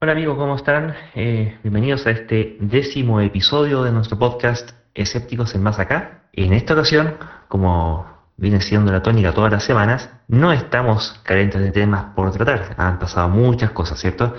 Hola amigos, ¿cómo están? Eh, bienvenidos a este décimo episodio de nuestro podcast Escépticos en Más Acá. En esta ocasión, como viene siendo la tónica todas las semanas, no estamos carentes de temas por tratar. Han pasado muchas cosas, ¿cierto?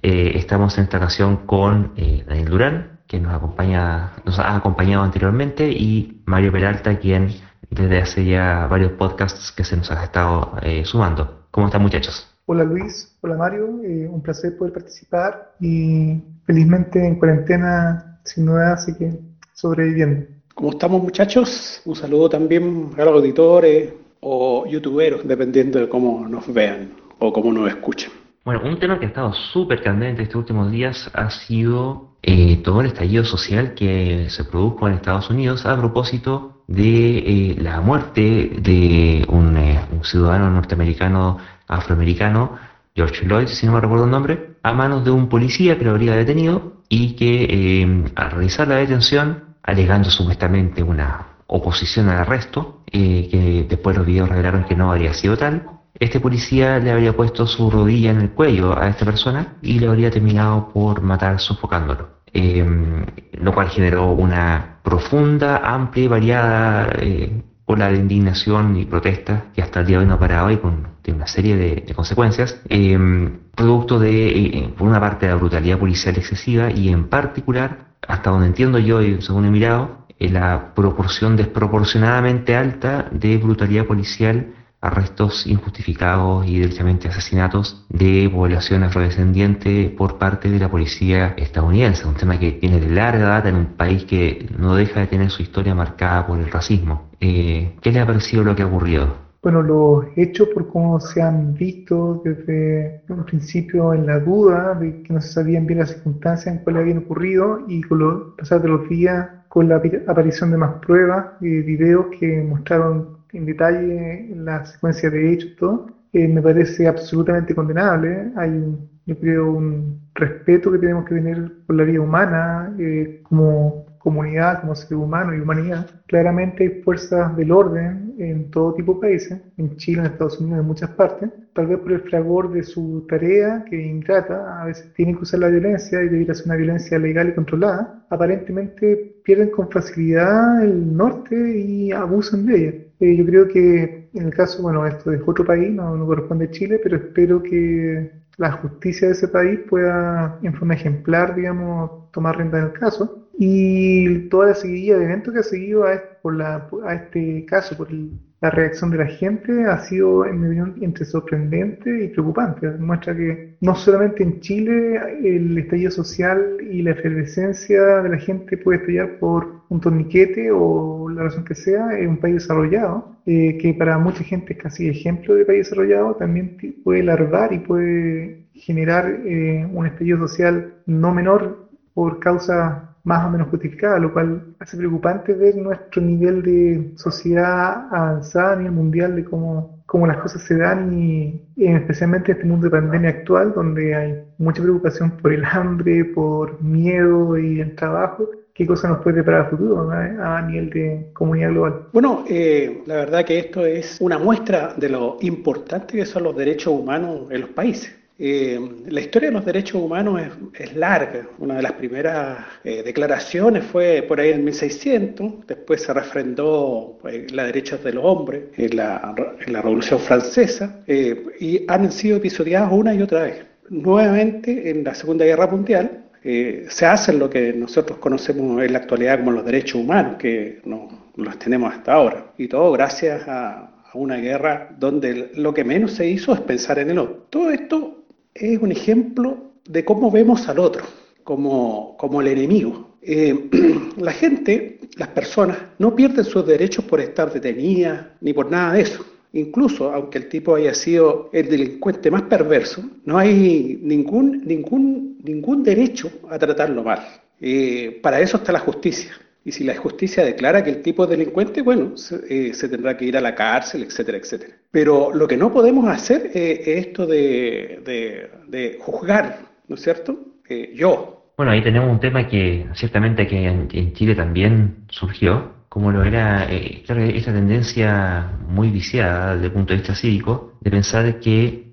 Eh, estamos en esta ocasión con eh, Daniel Durán, que nos acompaña, nos ha acompañado anteriormente, y Mario Peralta, quien desde hace ya varios podcasts que se nos ha estado sumando. ¿Cómo están muchachos? Hola Luis, hola Mario, eh, un placer poder participar y felizmente en cuarentena sin novedad, así que sobreviviendo. ¿Cómo estamos muchachos? Un saludo también a los auditores o youtuberos, dependiendo de cómo nos vean o cómo nos escuchen. Bueno, un tema que ha estado súper candente estos últimos días ha sido eh, todo el estallido social que se produjo en Estados Unidos a propósito de eh, la muerte de un, un ciudadano norteamericano afroamericano, George Lloyd, si no me recuerdo el nombre, a manos de un policía que lo habría detenido y que eh, al realizar la detención, alegando supuestamente una oposición al arresto, eh, que después los videos revelaron que no habría sido tal, este policía le habría puesto su rodilla en el cuello a esta persona y le habría terminado por matar sofocándolo. Eh, lo cual generó una profunda, amplia y variada ola de indignación y protesta que hasta el día de hoy no ha parado y una serie de, consecuencias, em, producto de, eh, por una parte, la brutalidad policial excesiva y en particular, hasta donde entiendo yo y según he mirado, eh, la proporción desproporcionadamente alta de brutalidad policial arrestos injustificados y derechamente asesinatos de población afrodescendiente por parte de la policía estadounidense, un tema que tiene de larga data en un país que no deja de tener su historia marcada por el racismo. Eh, ¿Qué le ha parecido lo que ha ocurrido? Bueno, los hechos por cómo se han visto desde un principio en la duda de que no se sabían bien las circunstancias en cuáles habían ocurrido y con lo pasar de los días con la aparición de más pruebas, y videos que mostraron en detalle la secuencia de hechos, todo, eh, me parece absolutamente condenable. Hay, yo creo, un respeto que tenemos que tener por la vida humana eh, como comunidad, como ser humano y humanidad. Claramente hay fuerzas del orden en todo tipo de países, en Chile, en Estados Unidos, en muchas partes, tal vez por el fragor de su tarea, que ingrata, a veces tienen que usar la violencia y debiera ser una violencia legal y controlada, aparentemente pierden con facilidad el norte y abusan de ella. Eh, yo creo que en el caso, bueno, esto es otro país, no, no corresponde a Chile, pero espero que la justicia de ese país pueda, en forma ejemplar, digamos, tomar renta en el caso y toda la seguidilla de eventos que ha seguido a este, por la, a este caso, por la reacción de la gente, ha sido, en mi opinión, entre sorprendente y preocupante. Muestra que no solamente en Chile el estallido social y la efervescencia de la gente puede estallar por un torniquete o la razón que sea, en un país desarrollado, eh, que para mucha gente es casi ejemplo de país desarrollado, también puede larvar y puede generar eh, un estallido social no menor por causa más o menos justificada, lo cual hace preocupante ver nuestro nivel de sociedad avanzada a nivel mundial de cómo, cómo las cosas se dan y, especialmente en este mundo de pandemia actual donde hay mucha preocupación por el hambre, por miedo y el trabajo. ¿Qué cosa nos puede preparar el futuro a nivel de comunidad global? Bueno, eh, la verdad que esto es una muestra de lo importante que son los derechos humanos en los países. Eh, la historia de los derechos humanos es, larga. Una de las primeras eh, declaraciones fue por ahí en 1600, después se refrendó pues, la derechos de los hombres en la, Revolución Francesa y han sido episodiadas una y otra vez. Nuevamente en la Segunda Guerra Mundial se hacen lo que nosotros conocemos en la actualidad como los derechos humanos, que no los tenemos hasta ahora. Y todo gracias a, una guerra donde lo que menos se hizo es pensar en el otro. Todo esto es un ejemplo de cómo vemos al otro, como, como el enemigo. Eh, la gente, las personas, no pierden sus derechos por estar detenidas ni por nada de eso. Incluso, aunque el tipo haya sido el delincuente más perverso, no hay ningún, ningún, ningún derecho a tratarlo mal. Eh, para eso está la justicia. Y si la justicia declara que el tipo es delincuente, bueno, se, eh, tendrá que ir a la cárcel, etcétera, etcétera. Pero lo que no podemos hacer eh, es esto de, juzgar, ¿no es cierto? Eh, yo. Bueno, ahí tenemos un tema que ciertamente que en, Chile también surgió, como lo era claro, esta tendencia muy viciada desde el punto de vista cívico, de pensar que,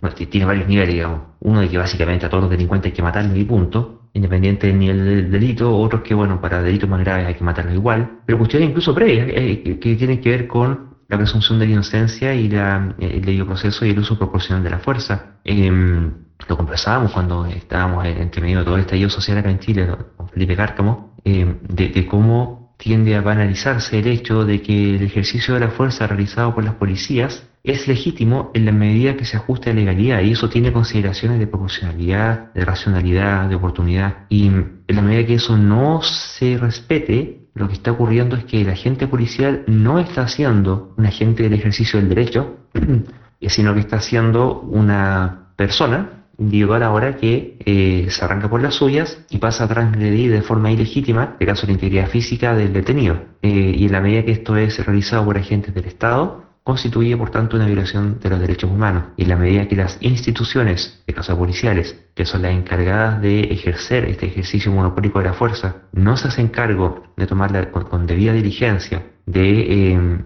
bueno, tiene varios niveles, digamos Uno de que básicamente a todos los delincuentes hay que matarlos y punto, independiente del nivel del delito, otros que, bueno, para delitos más graves hay que matarlos igual, pero cuestiones incluso previas eh, que, tienen que ver con la presunción de la inocencia y la, el debido proceso y el uso proporcional de la fuerza. Em, lo conversábamos cuando estábamos entre medio de todo el estallido social acá en Chile, con Felipe Cárcamo, em, de, cómo tiende a banalizarse el hecho de que el ejercicio de la fuerza realizado por las policías es legítimo en la medida que se ajuste a la legalidad y eso tiene consideraciones de proporcionalidad, de racionalidad, de oportunidad y en la medida que eso no se respete, lo que está ocurriendo es que el agente policial no está haciendo un agente del ejercicio del derecho, sino que está siendo una persona individual ahora que eh, se arranca por las suyas y pasa a transgredir de forma ilegítima, el caso la integridad física del detenido. Eh, y en la medida que esto es realizado por agentes del Estado, constituye por tanto una violación de los derechos humanos y en la medida que las instituciones, de casos policiales, que son las encargadas de ejercer este ejercicio monopólico de la fuerza, no se hacen cargo de tomarla con, debida diligencia, de em,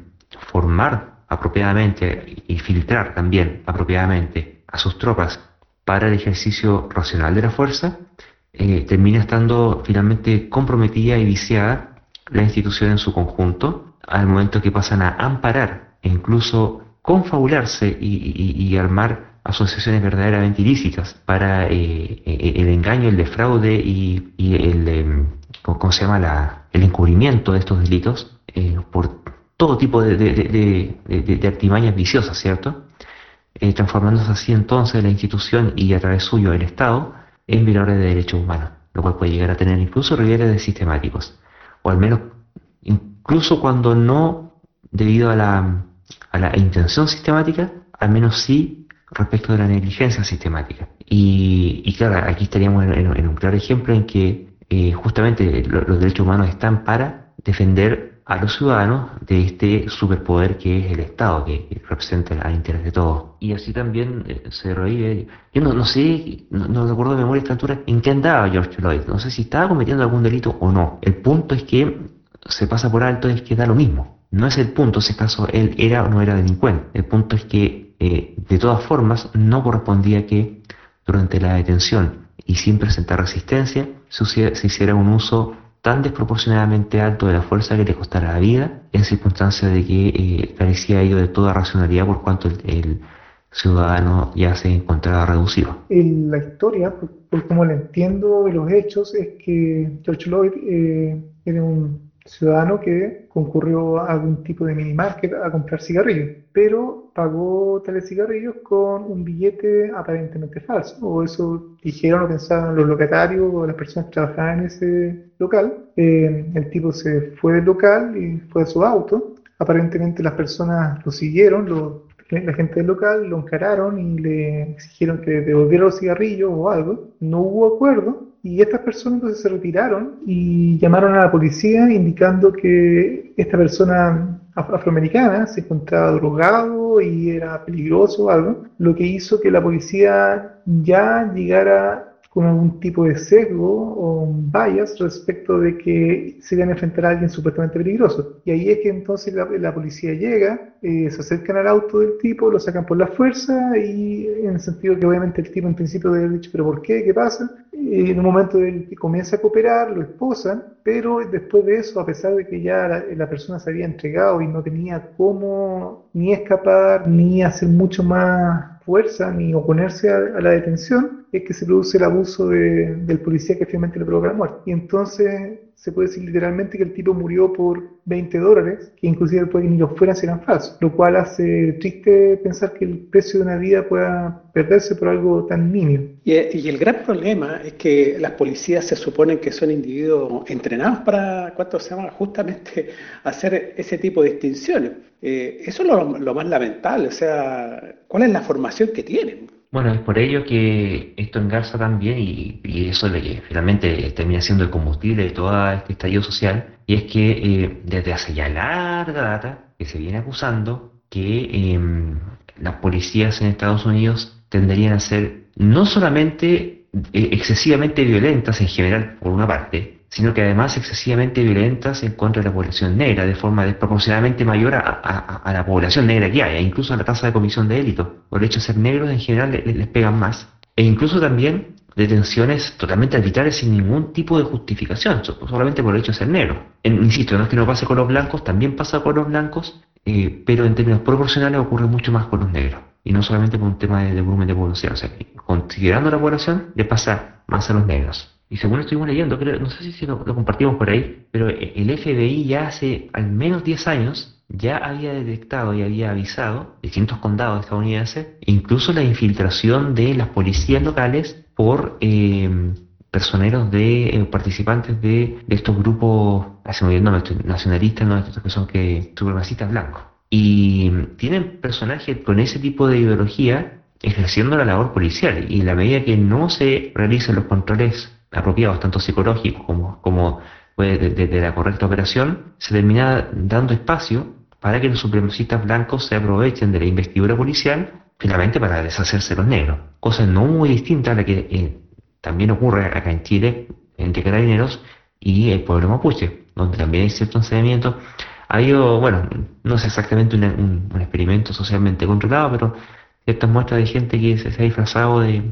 formar apropiadamente y filtrar también apropiadamente a sus tropas para el ejercicio racional de la fuerza, eh, termina estando finalmente comprometida y viciada la institución en su conjunto al momento que pasan a amparar e incluso confabularse y, armar asociaciones verdaderamente ilícitas para eh, eh, el engaño, el defraude y, el, em, ¿cómo se llama? La, el encubrimiento de estos delitos eh, por todo tipo de, artimañas viciosas, ¿cierto? Transformándose así entonces la institución y a través suyo el Estado en violadores de derechos humanos, lo cual puede llegar a tener incluso rivales de sistemáticos, o al menos incluso cuando no debido a la a la intención sistemática, al menos sí respecto de la negligencia sistemática. Y, claro, aquí estaríamos en, un claro ejemplo en que eh, justamente los derechos humanos están para defender a los ciudadanos de este superpoder que es el Estado, que, representa el interés de todos. Y así también eh, se revive. Yo no, sé, no, recuerdo de memoria esta altura en qué andaba George Floyd. No sé si estaba cometiendo algún delito o no. El punto es que se pasa por alto, es que da lo mismo. No es el punto si acaso él era o no era delincuente. El punto es que, eh, de todas formas, no correspondía que durante la detención y sin presentar resistencia se, hiciera un uso tan desproporcionadamente alto de la fuerza que le costara la vida, en circunstancia de que eh, carecía ello de toda racionalidad por cuanto el, ciudadano ya se encontraba reducido. En la historia, por, como la entiendo de los hechos, es que George Lloyd eh, era un ciudadano que concurrió a algún tipo de mini market a comprar cigarrillos, pero pagó tales cigarrillos con un billete aparentemente falso, o eso dijeron o pensaban los locatarios o las personas que trabajaban en ese local. Eh, el tipo se fue del local y fue a su auto. Aparentemente las personas lo siguieron, la gente del local lo encararon y le exigieron que devolviera los cigarrillos o algo. No hubo acuerdo y estas personas entonces se retiraron y llamaron a la policía indicando que esta persona afroamericana se encontraba drogado y era peligroso o algo, lo que hizo que la policía ya llegara con algún tipo de sesgo o un bias respecto de que se iban a enfrentar a alguien supuestamente peligroso. Y ahí es que entonces la, policía llega, eh, se acercan al auto del tipo, lo sacan por la fuerza y en el sentido que obviamente el tipo en principio debe haber dicho, pero ¿por qué? ¿Qué pasa? Y en un momento él comienza a cooperar, lo esposan, pero después de eso, a pesar de que ya la, la persona se había entregado y no tenía cómo ni escapar, ni hacer mucho más fuerza ni oponerse a, la detención, es que se produce el abuso del policía que finalmente le provoca la muerte. Y entonces se puede decir literalmente que el tipo murió por 20 dólares, que inclusive puede que ni los fueran eran falsos, lo cual hace triste pensar que el precio de una vida pueda perderse por algo tan mínimo. Y, el gran problema es que las policías se suponen que son individuos entrenados para, ¿cuánto se llama? Justamente hacer ese tipo de distinciones. Eh, eso es lo más lamentable, o sea, ¿cuál es la formación que tienen? Bueno, es por ello que esto engarza también y, y eso que finalmente termina siendo el combustible de todo este estallido social, y es que eh, desde hace ya larga data que se viene acusando que em, las policías en Estados Unidos tenderían a ser no solamente eh, excesivamente violentas en general, por una parte, sino que además excesivamente violentas en contra de la población negra, de forma desproporcionadamente mayor a, la población negra que hay, e incluso a la tasa de comisión de delitos. Por el hecho de ser negros en general les, pegan más. e incluso también detenciones totalmente arbitrarias sin ningún tipo de justificación, solamente por el hecho de ser negro. insisto, no es que no pase con los blancos, también pasa con los blancos, eh, pero en términos proporcionales ocurre mucho más con los negros. Y no solamente por un tema de, volumen de población, o sea, considerando la población, le pasa más a los negros. Y según estuvimos leyendo, creo, no sé si lo, compartimos por ahí, pero el FBI ya hace al menos 10 años ya había detectado y había avisado distintos condados estadounidenses, incluso la infiltración de las policías locales por eh, personeros de eh, participantes de, estos grupos nacionalistas, no, estos que son que supremacistas blancos. Y tienen personajes con ese tipo de ideología ejerciendo la labor policial y en la medida que no se realicen los controles apropiados, tanto psicológicos como, como de, la correcta operación, se termina dando espacio para que los supremacistas blancos se aprovechen de la investidura policial finalmente para deshacerse de los negros. Cosa no muy distinta a la que eh, también ocurre acá en Chile entre carabineros y el pueblo mapuche, donde también hay cierto ensañamiento. Ha habido, bueno, no es exactamente un, experimento socialmente controlado, pero ciertas muestras de gente que se, ha disfrazado de,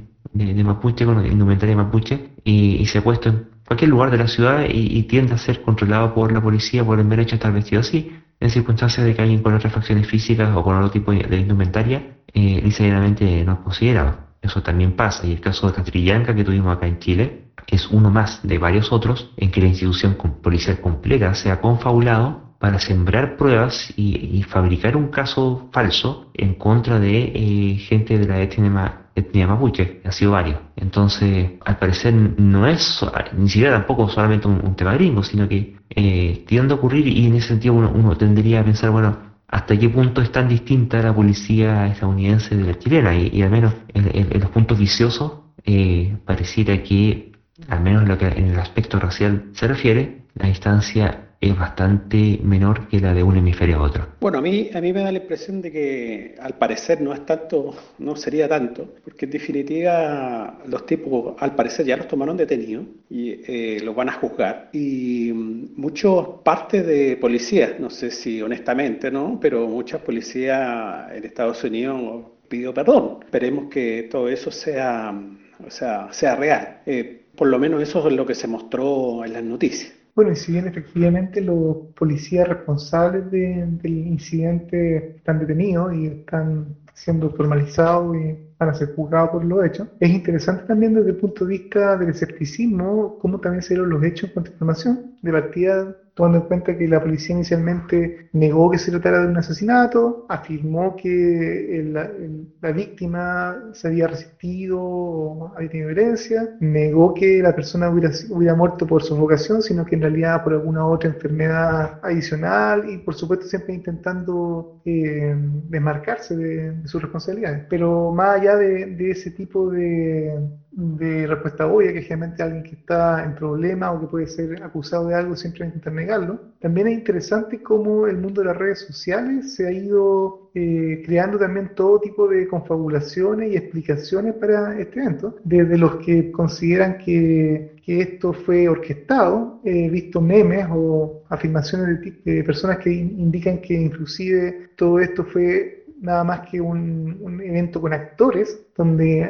mapuche con indumentaria mapuche y, se ha puesto en cualquier lugar de la ciudad y, tiende a ser controlado por la policía por el mero hecho de estar vestido así, en circunstancias de que alguien con otras facciones físicas o con otro tipo de indumentaria eh, necesariamente no es considerado. Eso también pasa y el caso de Catrillanca que tuvimos acá en Chile es uno más de varios otros en que la institución policial completa se ha confabulado para sembrar pruebas y, fabricar un caso falso en contra de eh, gente de la etnia, etnia mapuche, ha sido varios. Entonces, al parecer no es ni siquiera tampoco solamente un, tema gringo, sino que eh, tiende a ocurrir y en ese sentido uno, tendría a pensar, bueno, hasta qué punto es tan distinta la policía estadounidense de la chilena y, al menos en, los puntos viciosos eh, pareciera que al menos en lo que en el aspecto racial se refiere la distancia es bastante menor que la de un hemisferio a otro. Bueno, a mí, a mí me da la impresión de que al parecer no es tanto, no sería tanto, porque en definitiva los tipos al parecer ya los tomaron detenidos y eh, los van a juzgar. Y muchos partes de policías, no sé si honestamente, ¿no? Pero muchas policías en Estados Unidos pidió perdón. Esperemos que todo eso sea, o sea, sea real. Eh, por lo menos eso es lo que se mostró en las noticias. Bueno, y si bien efectivamente los policías responsables del incidente están detenidos y están siendo formalizados y van a ser juzgados por los hechos, es interesante también desde el punto de vista del escepticismo cómo también se dieron los hechos con información. De partida tomando en cuenta que la policía inicialmente negó que se tratara de un asesinato, afirmó que la víctima se había resistido o había tenido violencia, negó que la persona hubiera, hubiera muerto por sofocación, sino que en realidad por alguna otra enfermedad adicional y por supuesto siempre intentando eh, desmarcarse de, sus responsabilidades. Pero más allá de ese tipo de de respuesta obvia, que generalmente alguien que está en problema o que puede ser acusado de algo siempre va negarlo. También es interesante cómo el mundo de las redes sociales se ha ido eh, creando también todo tipo de confabulaciones y explicaciones para este evento. Desde los que consideran que, que esto fue orquestado, he visto memes o afirmaciones de, personas que indican que inclusive todo esto fue nada más que un evento con actores, donde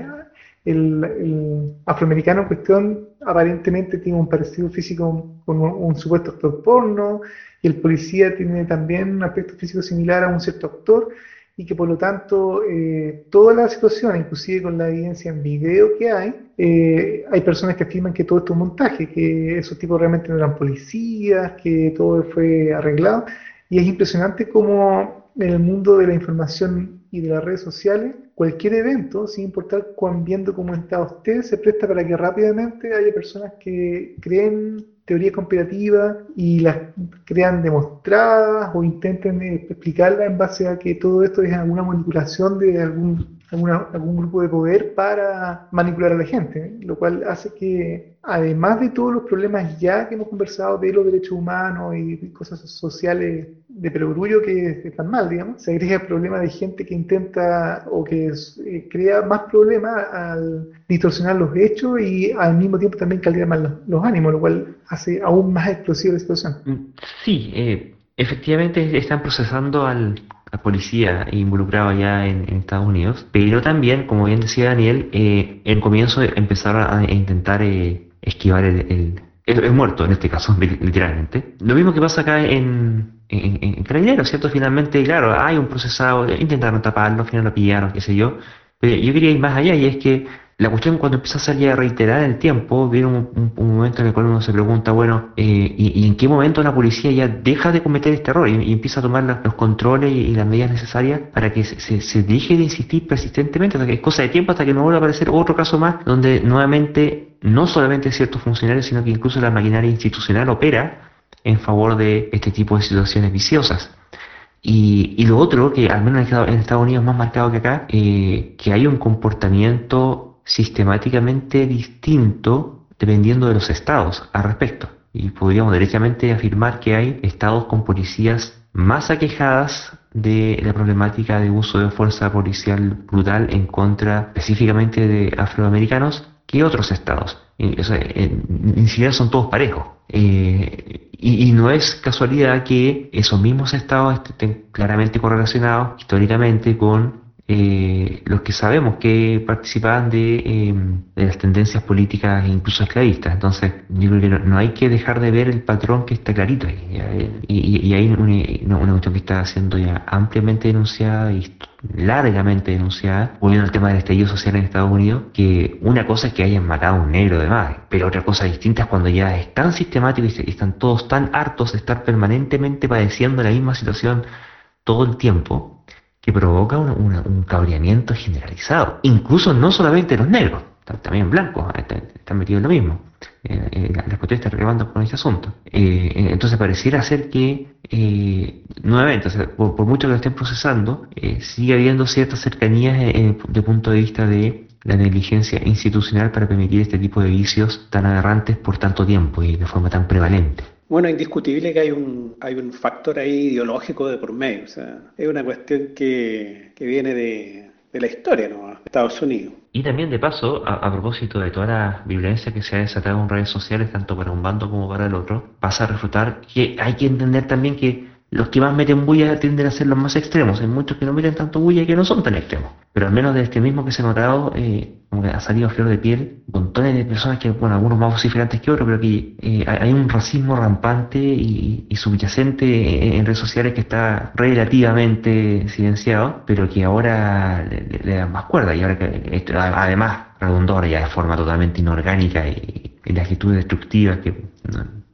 el, afroamericano en cuestión aparentemente tiene un parecido físico con un, supuesto actor porno y el policía tiene también un aspecto físico similar a un cierto actor y que por lo tanto eh, toda la situación, inclusive con la evidencia en video que hay, eh, hay personas que afirman que todo esto es un montaje, que esos tipos realmente no eran policías, que todo fue arreglado. Y es impresionante cómo en el mundo de la información y de las redes sociales cualquier evento, sin importar cuán bien documentado usted, se presta para que rápidamente haya personas que creen teorías conspirativas y las crean demostradas o intenten eh, explicarlas en base a que todo esto es alguna manipulación de algún, algún grupo de poder para manipular a la gente, lo cual hace que, además de todos los problemas ya que hemos conversado de los derechos humanos y cosas sociales de perogrullo que están mal, digamos, se agrega el problema de gente que intenta o que eh, crea más problemas al distorsionar los hechos y al mismo tiempo también caldear más los, ánimos, lo cual hace aún más explosiva la situación. Mm, sí, eh, efectivamente están procesando al, policía involucrado ya en, Estados Unidos, pero también, como bien decía Daniel, eh, en comienzo empezaron a, intentar eh, esquivar el, el, muerto, en este caso, literalmente. Lo mismo que pasa acá en, en, en ¿cierto? Finalmente, claro, hay un procesado, intentaron taparlo, al final lo pillaron, qué sé yo, pero yo quería ir más allá y es que la cuestión cuando empieza a salir a reiterar el tiempo, viene un, momento en el cual uno se pregunta, bueno, eh, y, en qué momento la policía ya deja de cometer este error y, empieza a tomar los controles y, las medidas necesarias para que se, se, deje de insistir persistentemente, es cosa de tiempo hasta que no vuelva a aparecer otro caso más donde nuevamente no solamente ciertos funcionarios, sino que incluso la maquinaria institucional opera en favor de este tipo de situaciones viciosas. Y, lo otro, que al menos en Estados Unidos más marcado que acá, eh, que hay un comportamiento sistemáticamente distinto dependiendo de los estados al respecto. Y podríamos derechamente afirmar que hay estados con policías más aquejadas de la problemática de uso de fuerza policial brutal en contra específicamente de afroamericanos que otros estados. Y, ni siquiera son todos parejos. Eh, y, y, no es casualidad que esos mismos estados estén claramente correlacionados históricamente con eh, los que sabemos que participaban de, eh, de, las tendencias políticas incluso esclavistas. Entonces, yo creo que no, hay que dejar de ver el patrón que está clarito ahí. Y, hay una, una, cuestión que está siendo ya ampliamente denunciada y largamente denunciada, volviendo al tema del estallido social en Estados Unidos, que una cosa es que hayan matado a un negro de más, pero otra cosa distinta es cuando ya es tan sistemático y están todos tan hartos de estar permanentemente padeciendo la misma situación todo el tiempo, que provoca un cabreamiento generalizado. Incluso no solamente los negros, también blancos están, metidos en lo mismo. Eh, eh, las protestas reclamando con este asunto. Eh, entonces pareciera ser que, nuevamente, por, mucho que lo estén procesando, sigue habiendo ciertas cercanías de punto de vista de la negligencia institucional para permitir este tipo de vicios tan aberrantes por tanto tiempo y de forma tan prevalente. Bueno, indiscutible que hay un, hay un factor ahí ideológico de por medio. O sea, es una cuestión que, que viene de, de la historia, ¿no? Estados Unidos. Y también de paso, a, propósito de toda la violencia que se ha desatado en redes sociales, tanto para un bando como para el otro, pasa a refutar que hay que entender también que los que más meten bulla tienden a ser los más extremos. Hay muchos que no meten tanto bulla y que no son tan extremos. Pero al menos de este mismo que se ha notado, eh, ha salido a flor de piel, montones de personas que, bueno, algunos más vociferantes que otros, pero que eh, hay un racismo rampante y, subyacente en, redes sociales que está relativamente silenciado, pero que ahora le, dan más cuerda. Y ahora que, además, redundó ya de forma totalmente inorgánica y, y la actitud destructiva que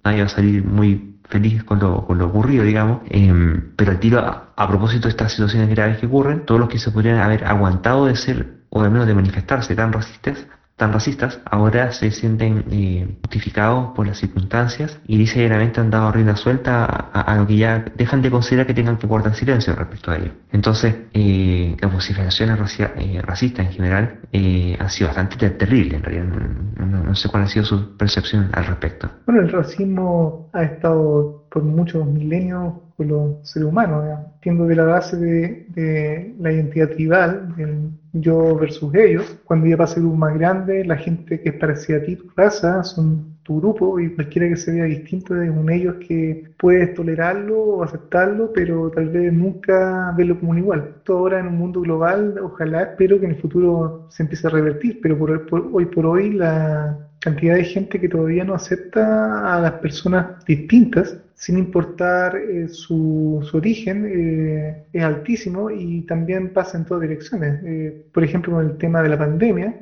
nadie va a salir muy feliz con lo, con lo ocurrido, digamos, em, pero al tiro, a, propósito de estas situaciones graves que ocurren, todos los que se podrían haber aguantado de ser, o al menos de manifestarse tan racistas, tan racistas, ahora se sienten eh, justificados por las circunstancias y dice han dado rienda suelta a, lo que ya dejan de considerar que tengan que guardar silencio respecto a ello. Entonces, eh, las vociferaciones eh, racistas en general eh, han sido bastante terribles, en realidad. No, sé cuál ha sido su percepción al respecto. Bueno, el racismo ha estado por muchos milenios con los seres humanos, entiendo de la base de, la identidad tribal, del yo versus ellos. Cuando ya pasa el grupo más grande, la gente que es parecida a ti, tu raza, son tu grupo y cualquiera que se vea distinto es un ellos que puedes tolerarlo o aceptarlo, pero tal vez nunca verlo como un igual. Todo ahora en un mundo global, ojalá espero que en el futuro se empiece a revertir, pero por, hoy por hoy la cantidad de gente que todavía no acepta a las personas distintas sin importar eh, su, su, origen, eh, es altísimo y también pasa en todas direcciones. Eh, por ejemplo, con el tema de la pandemia,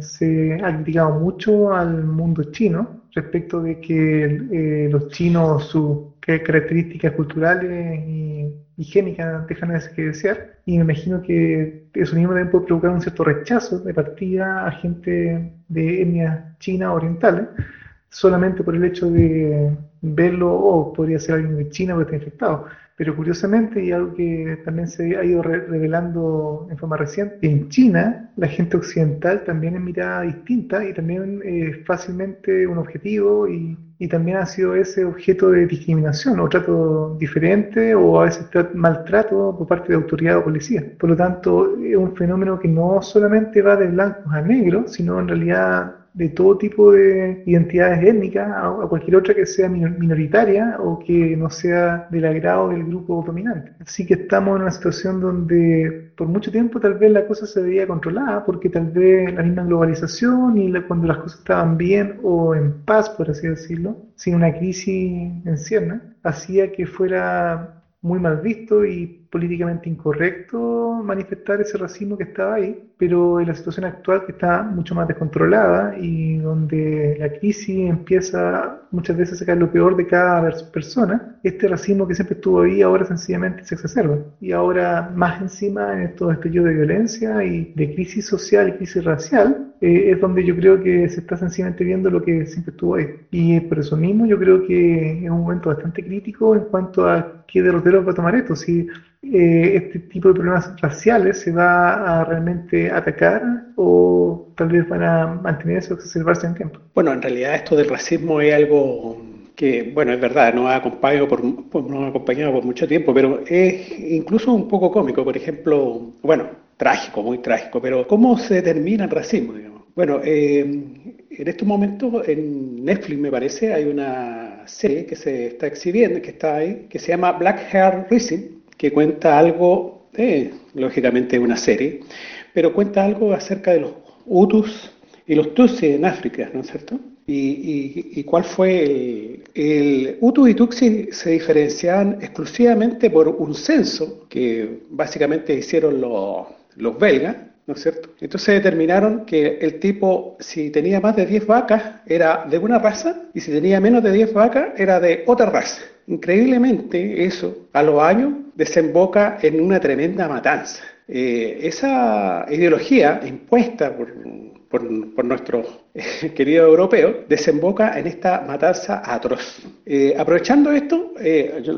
se ha criticado mucho al mundo chino respecto de que los chinos, sus características culturales y higiénicas dejan de que desear. Y me imagino que eso mismo también puede provocar un cierto rechazo de partida a gente de etnia china orientales solamente por el hecho de verlo, o podría ser alguien de China que está infectado. Pero curiosamente, y algo que también se ha ido revelando en forma reciente, en China la gente occidental también es mirada distinta y también es fácilmente un objetivo y, y, también ha sido ese objeto de discriminación o trato diferente o a veces maltrato por parte de autoridad o policía. Por lo tanto, es un fenómeno que no solamente va de blancos a negros, sino en realidad de todo tipo de identidades étnicas a, cualquier otra que sea minoritaria o que no sea del agrado del grupo dominante. Así que estamos en una situación donde por mucho tiempo tal vez la cosa se veía controlada, porque tal vez la misma globalización y cuando las cosas estaban bien o en paz, por así decirlo, sin una crisis encierna, hacía que fuera muy mal visto y políticamente incorrecto manifestar ese racismo que estaba ahí, pero en la situación actual que está mucho más descontrolada y donde la crisis empieza muchas veces a sacar lo peor de cada persona, este racismo que siempre estuvo ahí ahora sencillamente se exacerba. Y ahora más encima en estos estallidos de violencia y de crisis social y crisis racial, eh, es donde yo creo que se está sencillamente viendo lo que siempre estuvo ahí. Y por eso mismo yo creo que es un momento bastante crítico en cuanto a qué derrotero va a tomar esto. Si eh, este tipo de problemas raciales se va a realmente atacar o tal vez van a mantenerse o exacerbarse en tiempo. Bueno, en realidad esto del racismo es algo que, bueno, es verdad, nos ha acompañado por, nos ha acompañado por mucho tiempo, pero es incluso un poco cómico, por ejemplo, bueno, trágico, muy trágico, pero ¿cómo se determina el racismo? Digamos? Bueno, eh, en estos momentos en Netflix, me parece, hay una serie que se está exhibiendo, que está ahí, que se llama Black Hair Rising, que cuenta algo, eh, lógicamente una serie, pero cuenta algo acerca de los Hutus y los Tutsi en África, ¿no es cierto? Y, cuál fue el, el Hutu y Tutsi se diferenciaban exclusivamente por un censo que básicamente hicieron los, los belgas, ¿no es cierto? Entonces determinaron que el tipo, si tenía más de 10 vacas, era de una raza, y si tenía menos de 10 vacas, era de otra raza. Increíblemente, eso, a los años, desemboca en una tremenda matanza. Eh, esa ideología impuesta por, por, nuestros queridos europeos desemboca en esta matanza atroz. Eh, aprovechando esto, eh, yo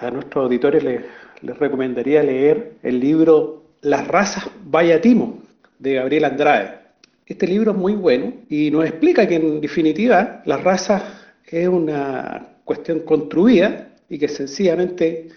a nuestros auditores les, les recomendaría leer el libro Las razas Vayatimo de Gabriel Andrade. Este libro es muy bueno y nos explica que en definitiva la raza es una cuestión construida y que sencillamente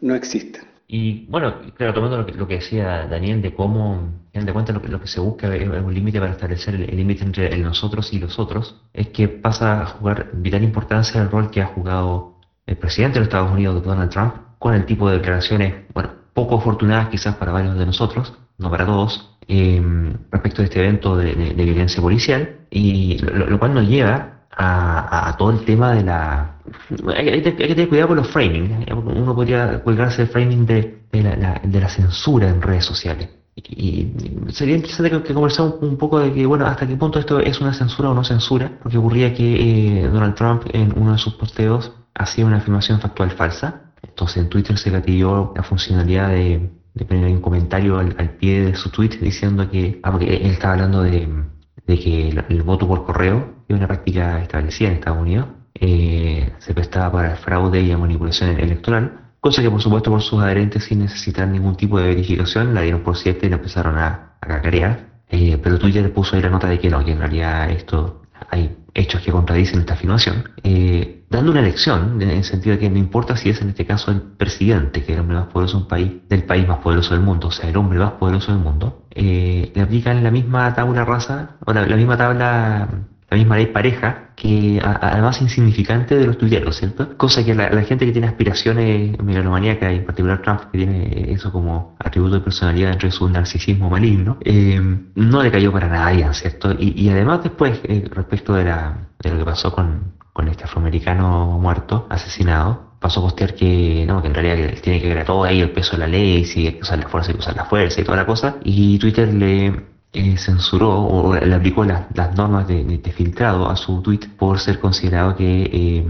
no existe. Y bueno, claro, tomando lo que, decía Daniel de cómo, de cuenta, lo que, lo que se busca es un límite para establecer el límite entre nosotros y los otros, es que pasa a jugar vital importancia el rol que ha jugado el presidente de los Estados Unidos, Donald Trump, con el tipo de declaraciones, bueno, poco afortunadas quizás para varios de nosotros, no para todos, eh, respecto de este evento de, violencia policial, y lo cual nos lleva a, todo el tema de la... Hay, que tener cuidado con los framing. ¿eh? Uno podría colgarse el framing de, la, de la censura en redes sociales. Y, sería interesante que, conversar un, poco de que, bueno, hasta qué punto esto es una censura o no censura, porque ocurría que eh, Donald Trump en uno de sus posteos hacía una afirmación factual falsa. Entonces en Twitter se gatilló la funcionalidad de, poner un comentario al, pie de su tweet diciendo que, ah, porque él estaba hablando de, de que el voto por correo es una práctica establecida en Estados Unidos, eh, se prestaba para el fraude y la manipulación electoral, cosa que por supuesto por sus adherentes sin necesitar ningún tipo de verificación la dieron por cierta y la empezaron a, a cacarear, eh, pero Twitter puso ahí la nota de que no, que en realidad esto hay hechos que contradicen esta afirmación, eh, dando una lección en el sentido de que no importa si es en este caso el presidente, que es el hombre más poderoso del país, del país más poderoso del mundo, o sea, el hombre más poderoso del mundo, eh, le aplican la misma tabla raza, o la misma tabla la misma ley pareja, que además insignificante de los tuiteros, ¿cierto? Cosa que la, gente que tiene aspiraciones megalomaníacas, y en particular Trump, que tiene eso como atributo de personalidad entre su narcisismo maligno, eh, no le cayó para nada ¿cierto? Y, además después, eh, respecto de, la, de lo que pasó con, con este afroamericano muerto, asesinado, pasó a postear que no, que en realidad tiene que ver todo ahí el peso de la ley, si hay que usar la fuerza, hay que usar la fuerza y toda la cosa, y Twitter le eh, censuró o le aplicó las, normas de, filtrado a su tweet por ser considerado que, eh,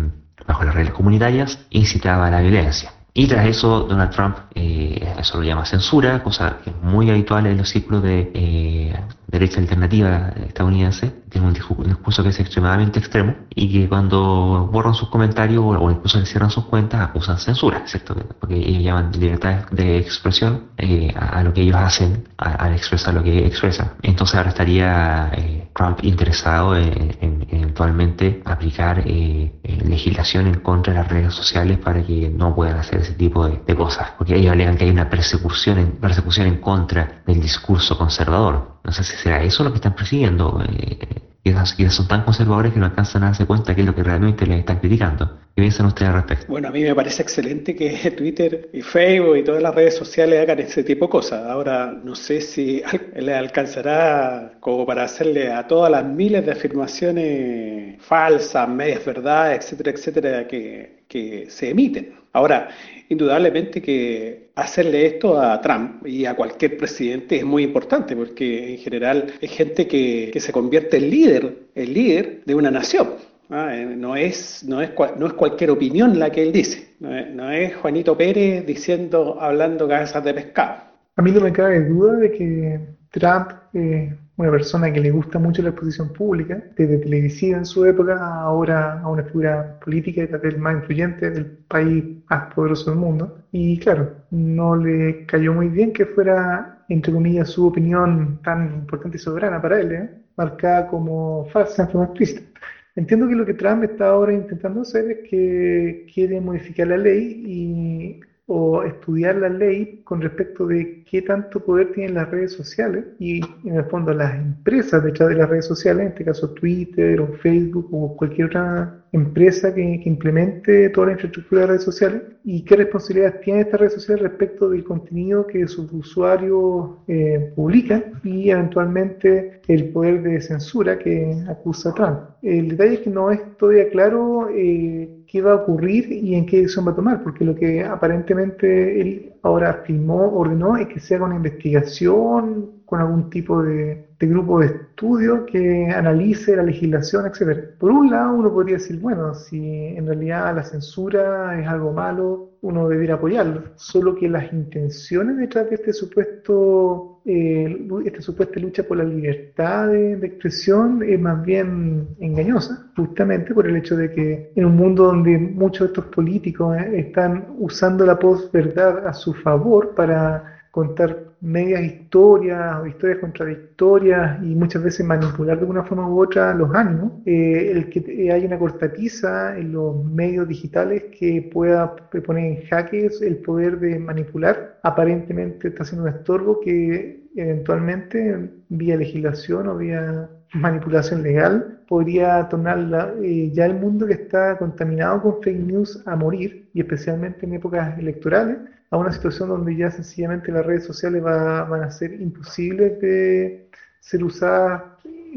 bajo las reglas comunitarias, incitaba a la violencia. Y tras eso, Donald Trump, eh, eso lo llama censura, cosa que es muy habitual en los círculos de eh, derecha alternativa estadounidense. Tiene un discurso que es extremadamente extremo y que cuando borran sus comentarios o incluso le cierran sus cuentas acusan censura, ¿cierto? Porque ellos llaman libertad de expresión eh, a, lo que ellos hacen al expresar lo que expresan. Entonces ahora estaría eh, Trump interesado en, en, eventualmente aplicar eh, legislación en contra de las redes sociales para que no puedan hacer ese tipo de, cosas, porque ellos alegan que hay una persecución persecución en contra del discurso conservador. No sé si será eso lo que están persiguiendo. Eh, que son tan conservadores que no alcanzan a darse cuenta que es lo que realmente les están criticando. ¿Qué piensan ustedes al respecto? Bueno, a mí me parece excelente que Twitter y Facebook y todas las redes sociales hagan ese tipo de cosas. Ahora, no sé si le alcanzará como para hacerle a todas las miles de afirmaciones falsas, medias verdades, etcétera, etcétera, que, que se emiten. Ahora, indudablemente que hacerle esto a Trump y a cualquier presidente es muy importante porque en general es gente que, se convierte en líder, el líder de una nación. ¿ah? Eh, no, es, no, es, no es cualquier opinión la que él dice, no es, Juanito Pérez diciendo, hablando cabezas de pescado. A mí no me cabe duda de que Trump eh, una persona que le gusta mucho la exposición pública, desde televisiva en su época, ahora a una figura política y tal más influyente del país más poderoso del mundo. Y claro, no le cayó muy bien que fuera, entre comillas, su opinión tan importante y soberana para él, ¿eh? marcada como falsa en forma explícita. Entiendo que lo que Trump está ahora intentando hacer es que quiere modificar la ley y o estudiar la ley con respecto de qué tanto poder tienen las redes sociales y en el fondo las empresas detrás de las redes sociales, en este caso Twitter o Facebook o cualquier otra empresa que, implemente toda la infraestructura de redes sociales y qué responsabilidades tiene esta red social respecto del contenido que sus usuarios eh, publican y eventualmente el poder de censura que acusa Trump. El detalle es que no es todavía claro eh, qué va a ocurrir y en qué decisión va a tomar, porque lo que aparentemente él ahora afirmó, ordenó, es que se haga una investigación con algún tipo de, grupo de estudio que analice la legislación, etc. Por un lado, uno podría decir, bueno, si en realidad la censura es algo malo, uno debería apoyarlo. Solo que las intenciones detrás de este supuesto, eh, esta supuesta lucha por la libertad de, expresión es más bien engañosa, justamente por el hecho de que en un mundo donde muchos de estos políticos eh, están usando la posverdad a su favor para contar medias historias o historias contradictorias y muchas veces manipular de una forma u otra los ánimos, eh, el que haya una cortapisa en los medios digitales que pueda poner en jaque el poder de manipular, aparentemente está siendo un estorbo que eventualmente vía legislación o vía manipulación legal podría tornar eh, ya el mundo que está contaminado con fake news a morir y especialmente en épocas electorales a una situación donde ya sencillamente las redes sociales van a ser imposibles de ser usadas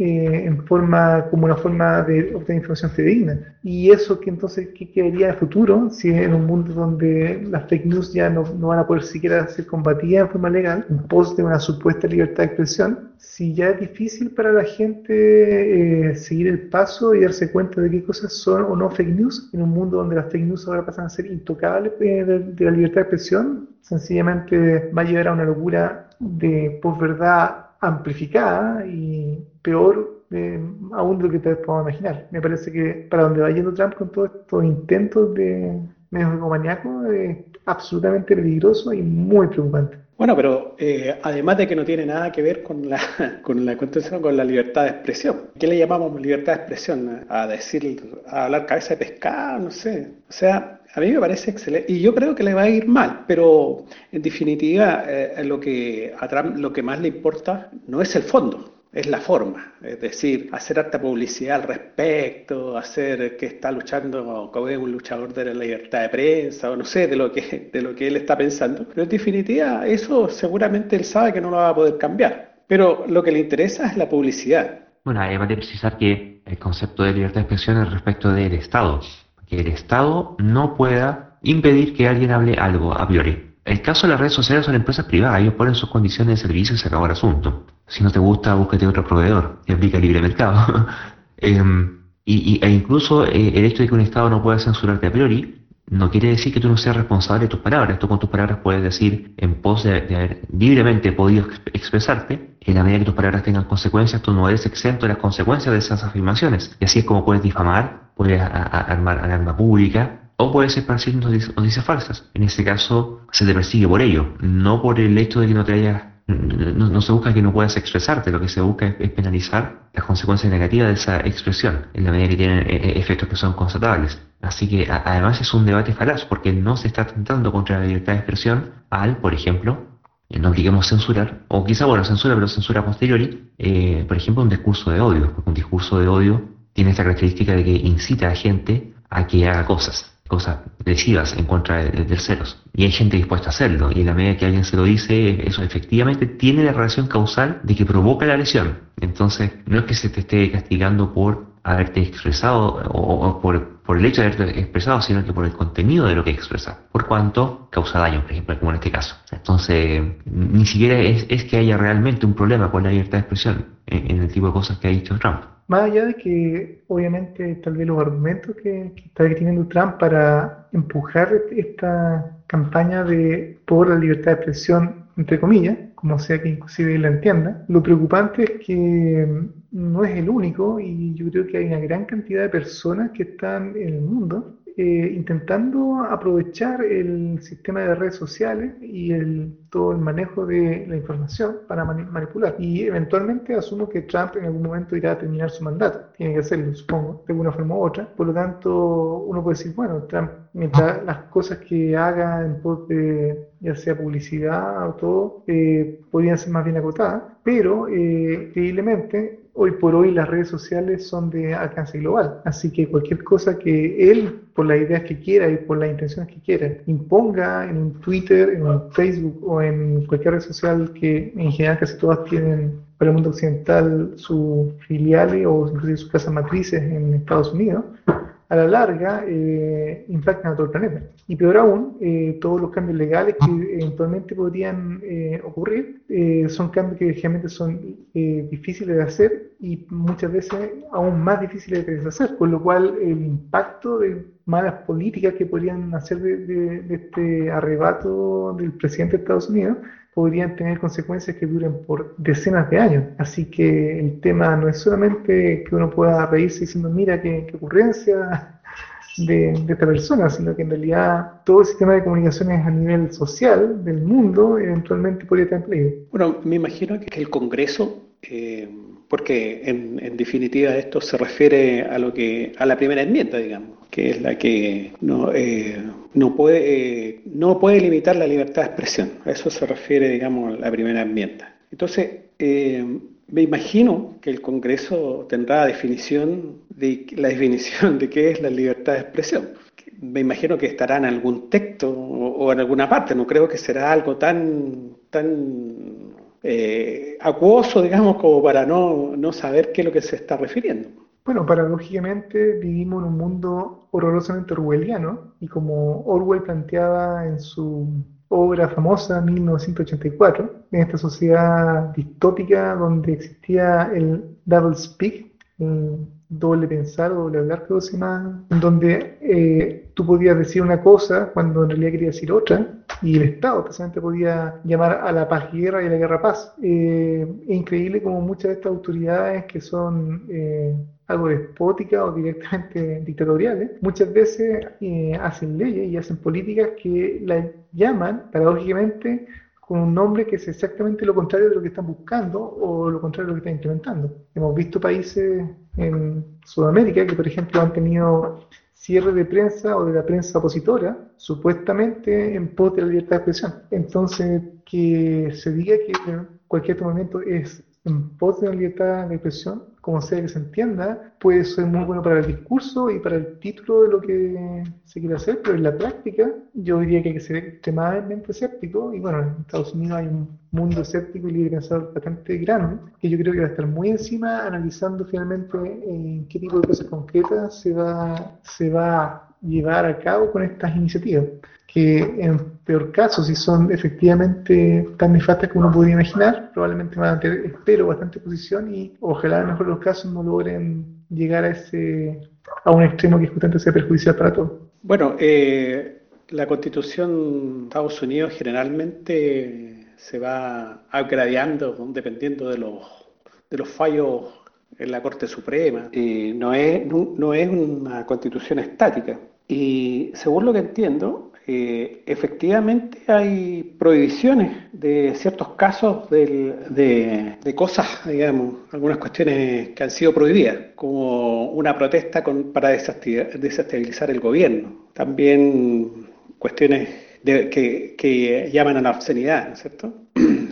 eh, en forma, como una forma de obtener información fidedigna. Y eso que entonces, ¿qué quedaría de futuro si en un mundo donde las fake news ya no, no van a poder siquiera ser combatidas en forma legal, en pos de una supuesta libertad de expresión? Si ya es difícil para la gente eh, seguir el paso y darse cuenta de qué cosas son o no fake news, en un mundo donde las fake news ahora pasan a ser intocables eh, de, la libertad de expresión, sencillamente va a llegar a una locura de posverdad amplificada y peor eh, aún de lo que te podemos imaginar. Me parece que para donde va yendo Trump con todos estos intentos de medio egomaniaco es absolutamente peligroso y muy preocupante. Bueno, pero eh, además de que no tiene nada que ver con la, con la con la libertad de expresión. ¿Qué le llamamos libertad de expresión? A decir, a hablar cabeza de pescado, no sé. O sea, a mí me parece excelente y yo creo que le va a ir mal, pero en definitiva eh, lo, que a Trump lo que más le importa no es el fondo, es la forma, es decir, hacer harta publicidad al respecto, hacer que está luchando como un luchador de la libertad de prensa o no sé de lo que de lo que él está pensando, pero en definitiva eso seguramente él sabe que no lo va a poder cambiar, pero lo que le interesa es la publicidad. Bueno, además de precisar que el concepto de libertad de expresión es respecto del Estado, que el Estado no pueda impedir que alguien hable algo a priori. El caso de las redes sociales son empresas privadas, ellos ponen sus condiciones de servicio y se acabó el asunto. Si no te gusta, búsquete otro proveedor y aplica libre mercado. Em, y, e incluso eh, el hecho de que un Estado no pueda censurarte a priori no quiere decir que tú no seas responsable de tus palabras. Tú con tus palabras puedes decir, en pos de, haber libremente podido expresarte, en la medida que tus palabras tengan consecuencias, tú no eres exento de las consecuencias de esas afirmaciones. Y así es como puedes difamar, puedes armar alarma pública, o puedes esparcir noticias falsas. En este caso, se te persigue por ello, no por el hecho de que no te hayas no, se busca que no puedas expresarte, lo que se busca es, penalizar las consecuencias negativas de esa expresión, en la medida que tienen eh, eh, efectos que son constatables. Así que además es un debate falaz, porque no se está atentando contra la libertad de expresión al, por ejemplo, no apliquemos censurar, o quizá, bueno, censura, pero censura posteriori, eh, por ejemplo, un discurso de odio, porque un discurso de odio tiene esta característica de que incita a gente a que haga cosas, cosas lesivas en contra de, terceros. Y hay gente dispuesta a hacerlo, y en la medida que alguien se lo dice, eso efectivamente tiene la relación causal de que provoca la lesión. Entonces, no es que se te esté castigando por haberte expresado o, por, el hecho de haberte expresado, sino que por el contenido de lo que expresa, por cuanto causa daño, por ejemplo, como en este caso. Entonces, ni siquiera es, que haya realmente un problema con la libertad de expresión en, el tipo de cosas que ha dicho Trump. Más allá de que, obviamente, tal vez los argumentos que, que está teniendo Trump para empujar esta campaña de por la libertad de expresión, entre comillas, como sea que inclusive la entienda, lo preocupante es que no es el único y yo creo que hay una gran cantidad de personas que están en el mundo eh, intentando aprovechar el sistema de redes sociales y el, todo el manejo de la información para manipular. Y eventualmente asumo que Trump en algún momento irá a terminar su mandato. Tiene que hacerlo, supongo, de una forma u otra. Por lo tanto, uno puede decir, bueno, Trump, mientras las cosas que haga en pos de ya sea publicidad o todo, eh, podrían ser más bien acotadas, pero eh, increíblemente hoy por hoy las redes sociales son de alcance global. Así que cualquier cosa que él, por las ideas que quiera y por las intenciones que quiera, imponga en un Twitter, en un Facebook o en cualquier red social que en general casi todas tienen para el mundo occidental sus filiales o inclusive sus casas matrices en Estados Unidos, a la larga eh, impactan a todo el planeta. Y peor aún, eh, todos los cambios legales que eventualmente podrían eh, ocurrir eh, son cambios que generalmente son difíciles de hacer y muchas veces aún más difíciles de deshacer, con lo cual el impacto de malas políticas que podrían hacer de, de este arrebato del presidente de Estados Unidos podrían tener consecuencias que duren por decenas de años. Así que el tema no es solamente que uno pueda reírse diciendo, mira qué, ocurrencia de, esta persona, sino que en realidad todo el sistema de comunicaciones a nivel social del mundo eventualmente podría estar en peligro. Bueno, me imagino que el Congreso... Eh, porque en, definitiva esto se refiere a lo que a la primera enmienda, digamos, que es la que no, eh, no puede eh, no puede limitar la libertad de expresión. A eso se refiere, digamos, la primera enmienda. Entonces, eh, me imagino que el Congreso tendrá definición de la definición de qué es la libertad de expresión. Me imagino que estará en algún texto o, en alguna parte. No creo que será algo tan tan eh, acuoso, digamos, como para no, no saber qué es lo que se está refiriendo. Bueno, paradójicamente vivimos en un mundo horrorosamente orwelliano y como Orwell planteaba en su obra famosa 1984, en esta sociedad distópica donde existía el double speak, el doble pensar o doble hablar, que se llama, donde eh, tú podías decir una cosa cuando en realidad querías decir otra, y el Estado precisamente podía llamar a la paz guerra y a la guerra paz. Eh, es increíble como muchas de estas autoridades que son eh, algo despóticas o directamente dictatoriales, muchas veces eh, hacen leyes y hacen políticas que las llaman, paradójicamente, con un nombre que es exactamente lo contrario de lo que están buscando o lo contrario de lo que están implementando. Hemos visto países en Sudamérica que, por ejemplo, han tenido cierre de prensa o de la prensa opositora, supuestamente en pos de la libertad de expresión. Entonces, que se diga que cualquier momento es en pos de la libertad de expresión, como sea que se entienda, puede ser muy bueno para el discurso y para el título de lo que se quiere hacer, pero en la práctica yo diría que hay que ser extremadamente escéptico. Y bueno, en Estados Unidos hay un mundo escéptico y libre pensador bastante grande que yo creo que va a estar muy encima analizando finalmente en qué tipo de cosas concretas se va, se va a llevar a cabo con estas iniciativas que en peor caso, si son efectivamente tan nefastas como uno podría imaginar, probablemente van a tener, espero, bastante posición y ojalá en mejor los casos no logren llegar a ese a un extremo que justamente sea perjudicial para todos. Bueno, eh, la constitución de Estados Unidos generalmente se va upgradeando dependiendo de los, de los fallos en la Corte Suprema. y no, es, no es una constitución estática. Y según lo que entiendo, eh, efectivamente hay prohibiciones de ciertos casos de, cosas, digamos, algunas cuestiones que han sido prohibidas, como una protesta para desestabilizar el gobierno. También cuestiones que, llaman a la obscenidad, ¿no es cierto?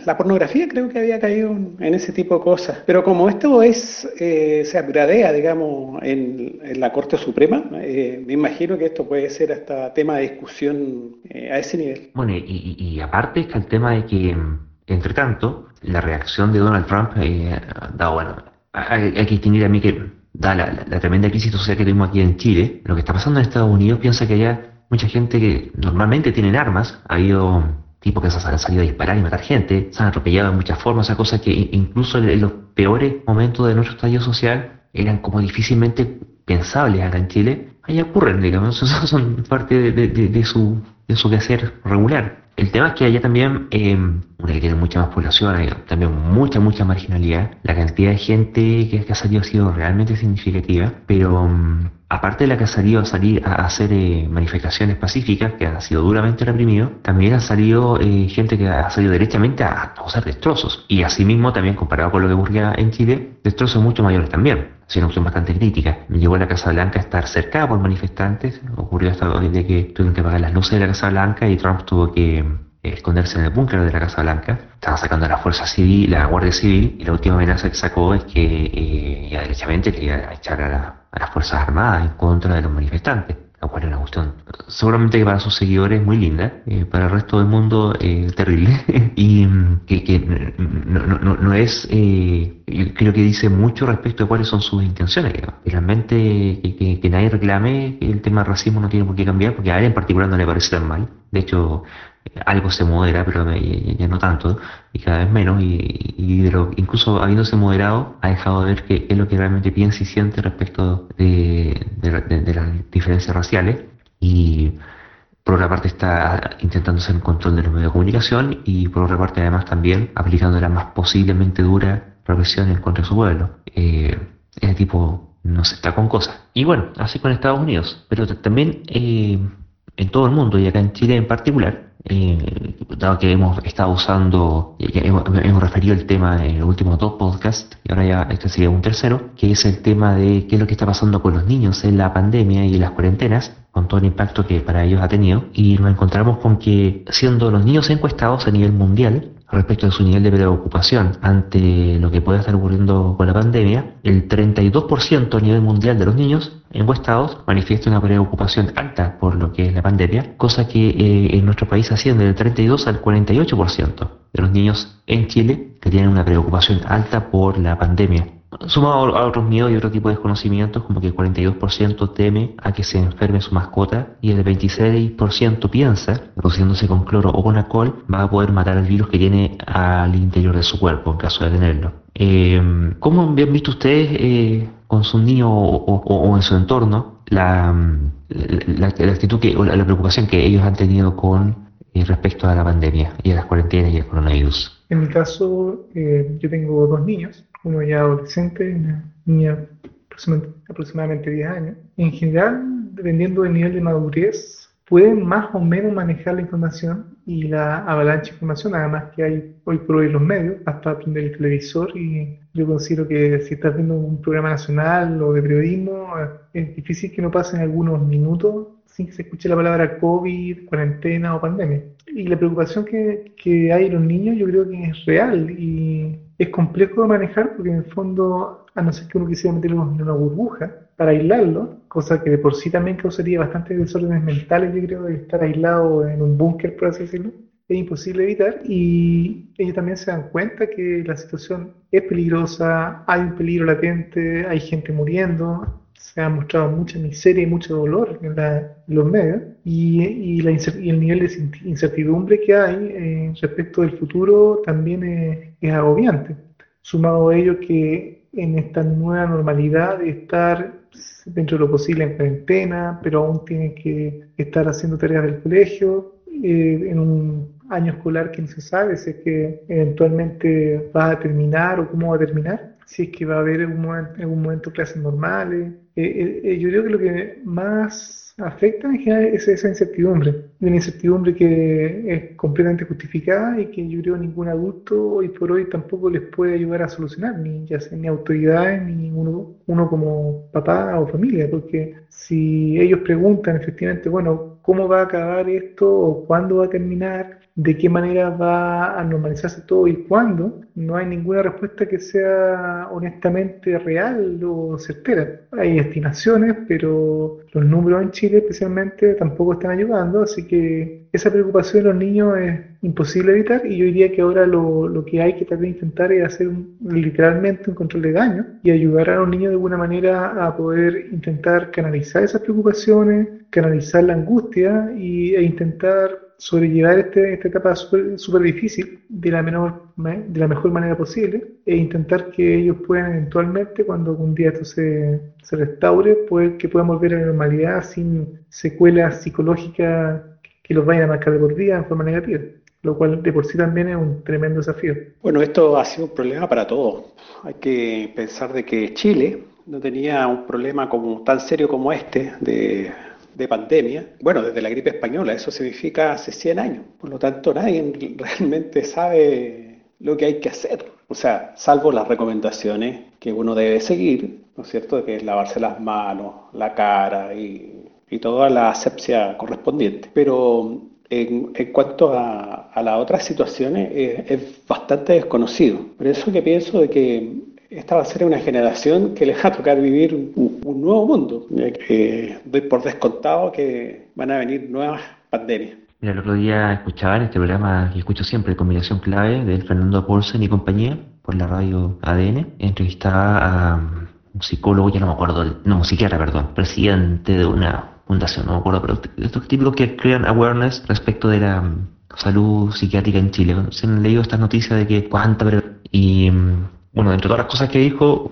La pornografía creo que había caído en ese tipo de cosas, pero como esto es eh, se agradea, digamos, en, la Corte Suprema, eh, me imagino que esto puede ser hasta tema de discusión eh, a ese nivel. Bueno, y, y aparte está el tema de que, entre tanto, la reacción de Donald Trump da, bueno, hay, que distinguir a mí que da la, tremenda crisis social que tuvimos aquí en Chile, lo que está pasando en Estados Unidos piensa que haya mucha gente que normalmente tienen armas, ha habido tipos que se han salido a disparar y matar gente, se han atropellado de muchas formas, esa cosa que incluso en los peores momentos de nuestro estadio social eran como difícilmente pensables acá en Chile, ahí ocurren, digamos, son parte de, de su, de su quehacer regular. El tema es que allá también, eh, una que tiene mucha más población, hay también mucha, mucha marginalidad. La cantidad de gente que, ha salido ha sido realmente significativa, pero mm, aparte de la que ha salido a salir a hacer eh, manifestaciones pacíficas, que han sido duramente reprimidos, también ha salido eh, gente que ha salido directamente a causar destrozos. Y asimismo, también comparado con lo que ocurría en Chile, destrozos mucho mayores también sido una opción bastante crítica. Llegó a la Casa Blanca a estar cercada por manifestantes. Ocurrió hasta de que tuvieron que apagar las luces de la Casa Blanca y Trump tuvo que esconderse en el búnker de la Casa Blanca. Estaba sacando a la Fuerza Civil, la Guardia Civil, y la última amenaza que sacó es que eh, ya derechamente quería echar a, a las Fuerzas Armadas en contra de los manifestantes lo cual es una cuestión seguramente que para sus seguidores muy linda, eh, para el resto del mundo eh, terrible, y mm, que, no, no, no, es, eh, creo que dice mucho respecto a cuáles son sus intenciones. Realmente que, que, nadie reclame que el tema del racismo no tiene por qué cambiar, porque a él en particular no le parece tan mal. De hecho, algo se modera, pero ya, no tanto, y cada vez menos, y, incluso habiéndose moderado, ha dejado de ver qué es lo que realmente piensa y siente respecto de, las diferencias raciales, y por otra parte está intentando hacer un control de los medios de comunicación, y por otra parte además también aplicando la más posiblemente dura represión en contra de su pueblo. Eh, ese tipo no se está con cosas. Y bueno, así con Estados Unidos, pero también eh, en todo el mundo, y acá en Chile en particular, eh, dado que hemos estado usando, hemos, hemos, referido el tema en los últimos dos podcasts, y ahora ya este sería un tercero, que es el tema de qué es lo que está pasando con los niños en la pandemia y las cuarentenas, con todo el impacto que para ellos ha tenido, y nos encontramos con que siendo los niños encuestados a nivel mundial, respecto de su nivel de preocupación ante lo que puede estar ocurriendo con la pandemia, el 32% a nivel mundial de los niños encuestados manifiesta una preocupación alta por lo que es la pandemia, cosa que eh, en nuestro país asciende del 32 al 48% de los niños en Chile que tienen una preocupación alta por la pandemia. Sumado a otros miedos y otro tipo de desconocimientos, como que el 42% teme a que se enferme su mascota y el 26% piensa, produciéndose con cloro o con alcohol, va a poder matar el virus que tiene al interior de su cuerpo en caso de tenerlo. Eh, ¿Cómo han visto ustedes eh, con su niño o, en su entorno la, la, actitud que, o la, preocupación que ellos han tenido con eh, respecto a la pandemia y a las cuarentenas y al coronavirus? En mi caso, yo tengo dos niños uno ya adolescente, una niña aproximadamente 10 años. En general, dependiendo del nivel de madurez, pueden más o menos manejar la información y la avalancha de información, además que hay hoy por hoy los medios, hasta aprender el televisor y yo considero que si estás viendo un programa nacional o de periodismo, es difícil que no pasen algunos minutos sin que se escuche la palabra COVID, cuarentena o pandemia. Y la preocupación que, que hay en los niños yo creo que es real y es complejo de manejar porque en el fondo, a no ser que uno quisiera meterlo en una burbuja para aislarlo, cosa que de por sí también causaría bastantes desórdenes mentales, yo creo, de estar aislado en un búnker, por así decirlo, es imposible evitar. Y ellos también se dan cuenta que la situación es peligrosa, hay un peligro latente, hay gente muriendo, ha mostrado mucha miseria y mucho dolor en, los medios y, y, la y, el nivel de incertidumbre que hay eh, respecto del futuro también es, agobiante. Sumado a ello que en esta nueva normalidad de estar dentro de lo posible en cuarentena, pero aún tiene que estar haciendo tareas del colegio, eh, en un año escolar que no se sabe si es que eventualmente va a terminar o cómo va a terminar, si es que va a haber en algún momento clases normales, yo creo que lo que más afecta en general es esa incertidumbre, una incertidumbre que es completamente justificada y que yo creo ningún adulto hoy por hoy tampoco les puede ayudar a solucionar, ni ya sea ni autoridades, ni uno, uno como papá o familia, porque si ellos preguntan efectivamente, bueno, ¿cómo va a acabar esto o cuándo va a terminar? De qué manera va a normalizarse todo y cuándo, no hay ninguna respuesta que sea honestamente real o certera. Hay estimaciones, pero los números en Chile especialmente tampoco están ayudando, así que esa preocupación de los niños es imposible evitar y yo diría que ahora lo, lo que hay que tratar intentar es hacer literalmente un control de daño y ayudar a los niños de alguna manera a poder intentar canalizar esas preocupaciones, canalizar la angustia y, e intentar sobrellevar este, esta etapa súper difícil de la, menor, de la mejor manera posible e intentar que ellos puedan eventualmente, cuando algún día esto se, se restaure, poder, que puedan volver a la normalidad sin secuelas psicológicas que los vayan a marcar de por vida en forma negativa lo cual de por sí también es un tremendo desafío. Bueno, esto ha sido un problema para todos. Hay que pensar de que Chile no tenía un problema como, tan serio como este de de pandemia, bueno, desde la gripe española, eso significa hace 100 años. Por lo tanto, nadie realmente sabe lo que hay que hacer. O sea, salvo las recomendaciones que uno debe seguir, ¿no es cierto? Que es lavarse las manos, la cara y, toda la asepsia correspondiente. Pero en, cuanto a, las otras situaciones, es bastante desconocido. Por eso que pienso de que esta va a ser una generación que les va a tocar vivir un, nuevo mundo. que doy por descontado que van a venir nuevas pandemias. Mira, el otro día escuchaba en este programa que escucho siempre, Combinación Clave, de Fernando Paulsen y compañía, por la radio ADN, entrevistaba a un psicólogo, ya no me acuerdo, no, un psiquiatra, perdón, presidente de una fundación, no me acuerdo, pero estos típicos que crean awareness respecto de la salud psiquiátrica en Chile. Se han leído esta noticia de que cuánta... Y bueno, dentro de todas las cosas que dijo,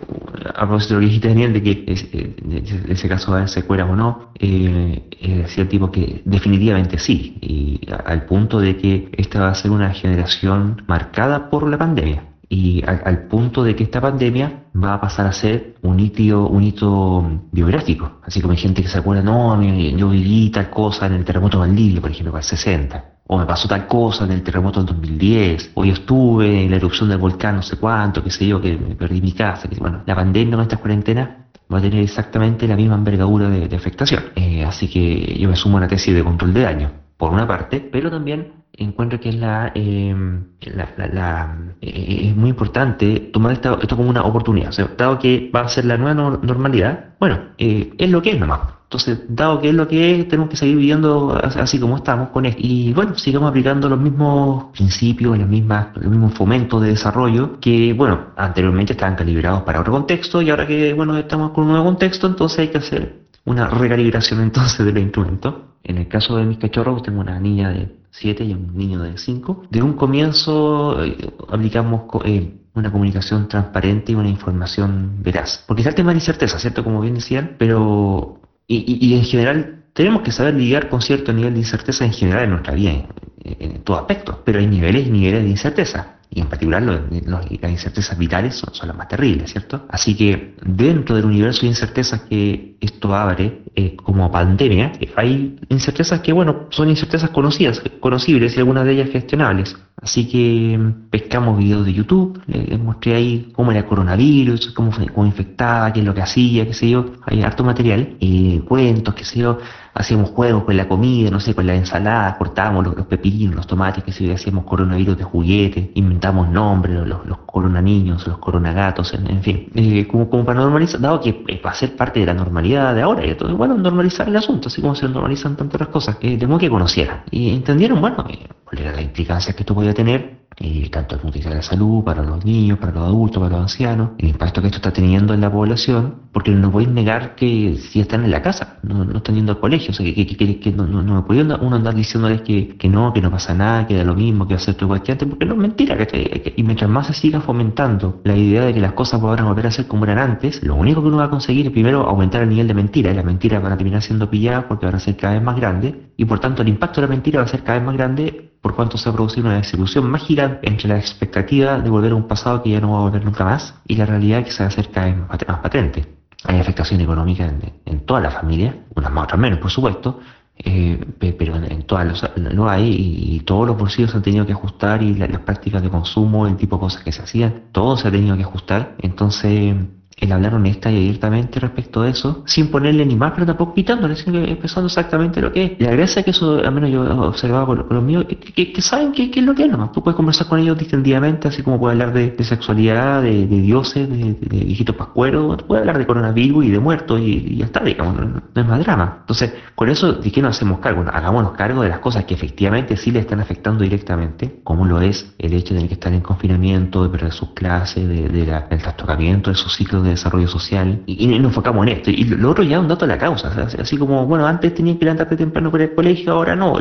a propósito de lo que dijiste, Daniel, de que eh, ese caso va a secuelas o no, eh, decía el tipo que definitivamente sí, y al punto de que esta va a ser una generación marcada por la pandemia. Y al, punto de que esta pandemia va a pasar a ser un hito, un hito biográfico. Así como hay gente que se acuerda, no, yo viví tal cosa en el terremoto de Valdivia, por ejemplo, para el 60 o me pasó tal cosa en el terremoto del 2010, o yo estuve en la erupción del volcán no sé cuánto, qué sé yo, que me perdí mi casa, que bueno, la pandemia con esta cuarentena va a tener exactamente la misma envergadura de, afectación. Eh, así que yo me sumo a una tesis de control de daño, por una parte, pero también encuentro que es la, em, la, eh, es muy importante tomar esto, esto como una oportunidad. O sea, dado que va a ser la nueva normalidad, bueno, eh, es lo que es nomás. Entonces, dado que es lo que es, tenemos que seguir viviendo así como estamos con esto. Y bueno, sigamos aplicando los mismos principios, los mismos, los mismos fomentos de desarrollo que, bueno, anteriormente estaban calibrados para otro contexto y ahora que, bueno, estamos con un nuevo contexto, entonces hay que hacer una recalibración entonces de los instrumentos. En el caso de mis cachorros, tengo una niña de 7 y un niño de 5. De un comienzo eh, aplicamos eh, una comunicación transparente y una información veraz. Porque está el tema de incerteza, ¿cierto? Como bien decían, pero y, en general tenemos que saber lidiar con cierto nivel de incerteza en general en nuestra vida, en, en todo aspecto, pero hay niveles y niveles de incerteza y en particular las incertezas vitales son, las más terribles, ¿cierto? Así que dentro del universo de incertezas que esto abre eh, como pandemia, hay incertezas que, bueno, son incertezas conocidas, conocibles y algunas de ellas gestionables. Así que mm, pescamos videos de YouTube, les mostré ahí cómo era coronavirus, cómo, cómo infectaba, qué es lo que hacía, qué sé yo, hay harto material, y cuentos, qué sé yo, hacíamos juegos con la comida, no sé, con la ensalada, cortábamos los, pepinos, los tomates, que si hacíamos coronavirus de juguete, inventamos nombres, los, los corona niños, los corona gatos, en, fin, eh, como, como para normalizar, dado que va a ser parte de la normalidad de ahora, y entonces, bueno, normalizar el asunto, así como se normalizan tantas otras cosas, que tenemos que conocieran. Y entendieron, bueno, eh, cuál era la implicancia que esto podía tener eh, tanto el punto de la salud, para los niños, para los adultos, para los ancianos, el impacto que esto está teniendo en la población, porque no podéis negar que si están en la casa, no, no están yendo al colegio, o sea, que, que, que, no, no, no, me podía uno andar diciéndoles que, que no, que no pasa nada, que da lo mismo, que va a ser que antes, porque no es mentira, que, y mientras más se siga fomentando la idea de que las cosas a volver a ser como eran antes, lo único que uno va a conseguir es primero aumentar el nivel de mentira, y las mentiras van a terminar siendo pilladas porque van a ser cada vez más grandes, y por tanto el impacto de la mentira va a ser cada vez más grande por cuanto se ha producido una distribución más gigante entre la expectativa de volver a un pasado que ya no va a volver nunca más y la realidad que se va a hacer cada vez más patente. hay afectación económica en, en toda la familia, unas más, otras menos, por supuesto, eh, pero en, todas los, no hay y, todos los bolsillos se han tenido que ajustar y las prácticas de consumo, el tipo de cosas que se hacían, todo se ha tenido que ajustar. Entonces, el hablar honesta y abiertamente respecto a eso, sin ponerle ni más, pero tampoco quitándole, sino que empezando exactamente lo que es. Y la gracia que eso, al menos yo observaba por, los míos, que, que, saben qué es lo que es nomás. Tú puedes conversar con ellos distendidamente, así como puedes hablar de, sexualidad, de, dioses, de, de, viejitos pascueros, puedes hablar de coronavirus y de muertos y, ya está, digamos, no, es más drama. Entonces, con eso, ¿de qué nos hacemos cargo? hagámonos cargo de las cosas que efectivamente sí le están afectando directamente, como lo es el hecho de que estar en confinamiento, de perder sus clases, de, del trastocamiento de sus ciclos de desarrollo social y, nos enfocamos en esto. Y lo, otro ya es un dato de la causa, así como, bueno, antes tenías que levantarte temprano para el colegio, ahora no,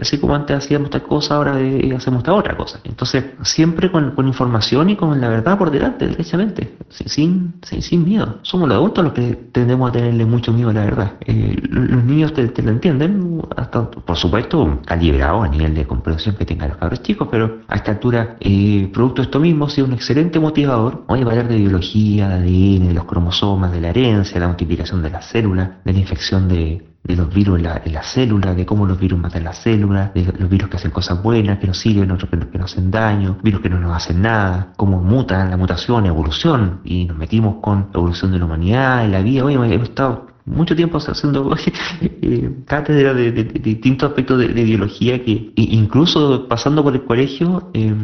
así como antes hacíamos tal cosa, ahora hacemos esta otra cosa. Entonces, siempre con, información y con la verdad por delante, derechamente, sin, sin, sin, miedo. Somos los adultos los que tendemos a tenerle mucho miedo a la verdad. Eh, los niños te, lo entienden, hasta, por supuesto, calibrado a nivel de comprensión que tengan los cabros chicos, pero a esta altura, eh, producto de esto mismo, ha un excelente motivador. Voy a hablar de biología, de de los cromosomas, de la herencia, la multiplicación de las células, de la infección de, los virus en la, en célula, de cómo los virus matan las células, de los virus que hacen cosas buenas, que nos sirven, otros que, que nos hacen daño, virus que no nos hacen nada, cómo mutan, la mutación, evolución, y nos metimos con la evolución de la humanidad, en la vida. Oye, hemos estado mucho tiempo haciendo eh, cátedra de, distintos aspectos de, biología que incluso pasando por el colegio eh,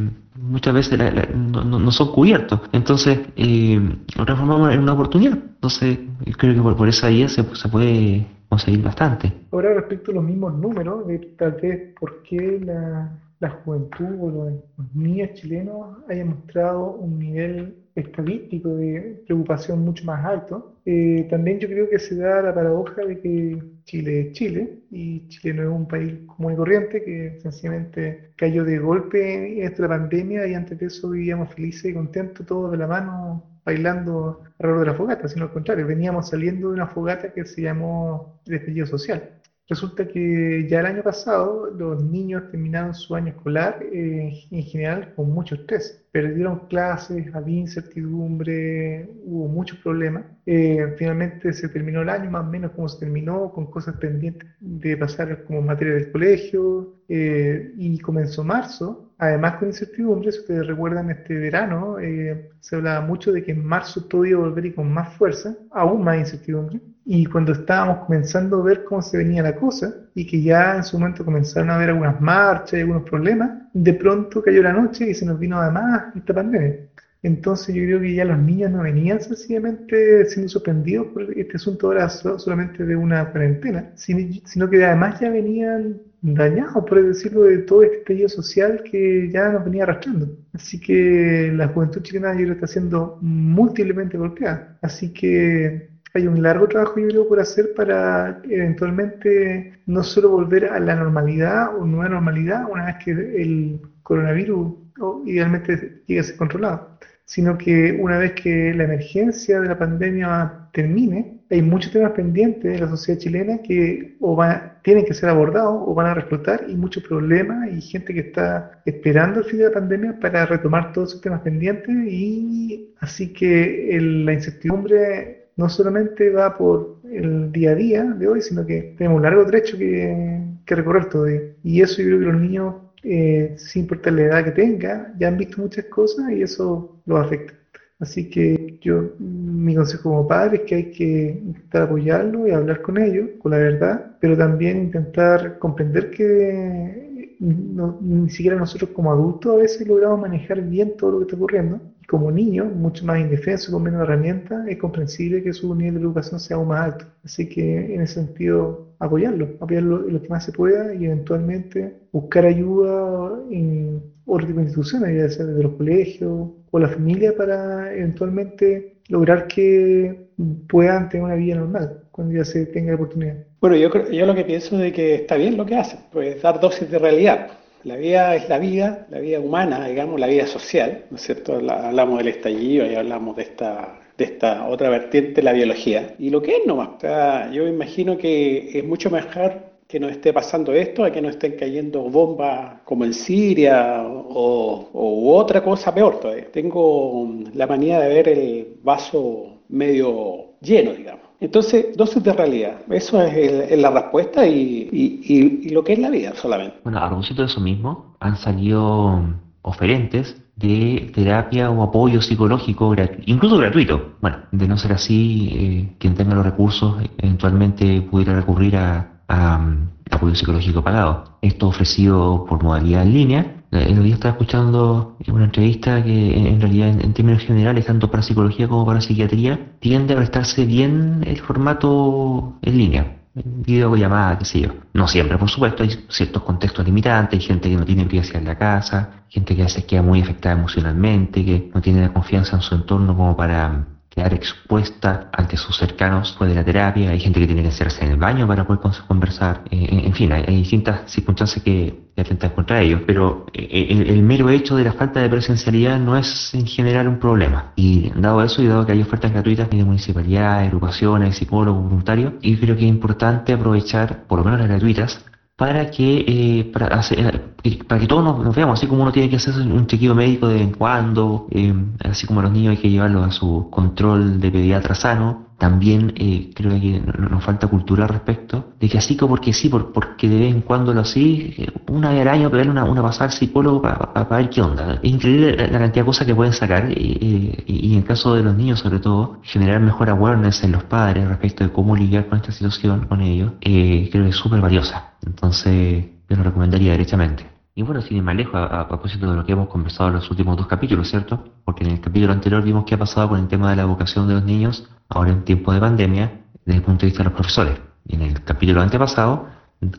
muchas veces no, son cubiertos. Entonces, eh, lo transformamos en una oportunidad. Entonces, creo que por, esa vía se, se puede conseguir bastante. Ahora, respecto a los mismos números, de tal vez por qué la, la juventud o los niños chilenos hayan mostrado un nivel estadístico de preocupación mucho más alto. Eh, también yo creo que se da la paradoja de que Chile es Chile y Chile no es un país común y corriente que sencillamente cayó de golpe en esta pandemia y antes de eso vivíamos felices y contentos todos de la mano bailando alrededor de la fogata, sino al contrario, veníamos saliendo de una fogata que se llamó el social. Resulta que ya el año pasado los niños terminaron su año escolar eh, en general con mucho estrés. Perdieron clases, había incertidumbre, hubo muchos problemas. Eh, finalmente se terminó el año más o menos como se terminó, con cosas pendientes de pasar como materia del colegio. Eh, y comenzó marzo, además con incertidumbre, si ustedes recuerdan este verano, se hablaba mucho de que en marzo todo iba a volver y con más fuerza, aún más incertidumbre. Y cuando estábamos comenzando a ver cómo se venía la cosa, y que ya en su momento comenzaron a haber algunas marchas y algunos problemas, de pronto cayó la noche y se nos vino además esta pandemia. Entonces yo creo que ya los niños no venían sencillamente siendo sorprendidos por este asunto ahora solamente de una cuarentena, sino que además ya venían dañados, por decirlo, de todo este estallido social que ya nos venía arrastrando. Así que la juventud chilena yo creo está siendo múltiplemente golpeada. Así que hay un largo trabajo, yo creo, por hacer para eventualmente no solo volver a la normalidad o nueva normalidad una vez que el coronavirus idealmente llegue a ser controlado, sino que una vez que la emergencia de la pandemia termine, hay muchos temas pendientes de la sociedad chilena que o van, tienen que ser abordados o van a reflotar y muchos problemas y gente que está esperando el fin de la pandemia para retomar todos esos temas pendientes y así que la incertidumbre no solamente va por el día a día de hoy, sino que tenemos un largo trecho que, recorrer todavía. Y eso yo creo que los niños, eh, sin importar la edad que tengan, ya han visto muchas cosas y eso los afecta. Así que yo, mi consejo como padre es que hay que intentar apoyarlo y hablar con ellos, con la verdad, pero también intentar comprender que ni siquiera nosotros como adultos a veces logramos manejar bien todo lo que está ocurriendo como niño, mucho más indefenso, con menos herramientas, es comprensible que su nivel de educación sea aún más alto. Así que en ese sentido, apoyarlo, apoyarlo lo que más se pueda y eventualmente buscar ayuda en de instituciones, ya sea desde los colegios o la familia, para eventualmente lograr que puedan tener una vida normal cuando ya se tenga la oportunidad. Bueno, yo, yo lo que pienso de que está bien lo que hacen, pues dar dosis de realidad la vida es la vida, la vida humana, digamos, la vida social, ¿no es cierto? Hablamos del estallido y hablamos de esta, de esta otra vertiente, la biología. Y lo que es nomás, yo me imagino que es mucho mejor que nos esté pasando esto a que nos estén cayendo bombas como en Siria o, o otra cosa peor todavía. Tengo la manía de ver el vaso medio lleno, digamos. Entonces, dosis de realidad, eso es, la respuesta y, lo que es la vida solamente. Bueno, a propósito de eso mismo, han salido oferentes de terapia o apoyo psicológico, incluso gratuito. Bueno, de no ser así, eh, quien tenga los recursos eventualmente pudiera recurrir a, apoyo psicológico pagado. Esto ofrecido por modalidad en línea. El día estaba escuchando una entrevista que en realidad en, términos generales, tanto para psicología como para psiquiatría, tiende a prestarse bien el formato en línea videollamada, qué sé yo. No siempre, por supuesto, hay ciertos contextos limitantes, hay gente que no tiene privacidad en la casa, gente que a veces queda muy afectada emocionalmente, que no tiene la confianza en su entorno como para quedar expuesta ante sus cercanos después de la terapia, hay gente que tiene que hacerse en el baño para poder conversar, eh, en fin, hay, distintas circunstancias que, atentan contra ellos, pero eh, el, mero hecho de la falta de presencialidad no es en general un problema. Y dado eso y dado que hay ofertas gratuitas de municipalidades, agrupaciones, psicólogos, voluntarios, y creo que es importante aprovechar, por lo menos las gratuitas, para que eh, para, hacer, eh, para que todos nos, veamos, así como uno tiene que hacer un chequeo médico de vez en cuando, eh, así como los niños hay que llevarlos a su control de pediatra sano, también eh, creo que nos falta cultura al respecto, de que así como porque sí, por, porque de vez en cuando lo así, eh, una vez al año pegarle una, una pasada al psicólogo para ver qué onda. Es increíble la, cantidad de cosas que pueden sacar y, y, en el caso de los niños sobre todo, generar mejor awareness en los padres respecto de cómo lidiar con esta situación con ellos, eh, creo que es súper valiosa. Entonces, yo lo recomendaría derechamente. Y bueno, sin ir más lejos, a, propósito de lo que hemos conversado en los últimos dos capítulos, ¿cierto? Porque en el capítulo anterior vimos qué ha pasado con el tema de la educación de los niños ahora en tiempo de pandemia desde el punto de vista de los profesores. Y en el capítulo antepasado,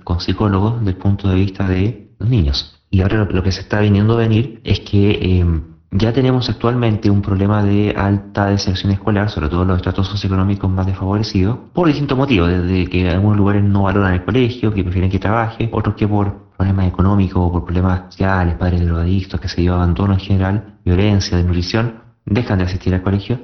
con psicólogos desde el punto de vista de los niños. Y ahora lo, que se está viniendo a venir es que eh, ya tenemos actualmente un problema de alta deserción escolar, sobre todo en los estratos socioeconómicos más desfavorecidos, por distintos motivos, desde que algunos lugares no valoran el colegio, que prefieren que trabaje, otros que por problemas económicos, por problemas sociales, padres drogadictos, que se lleva abandono en general, violencia, desnutrición, dejan de asistir al colegio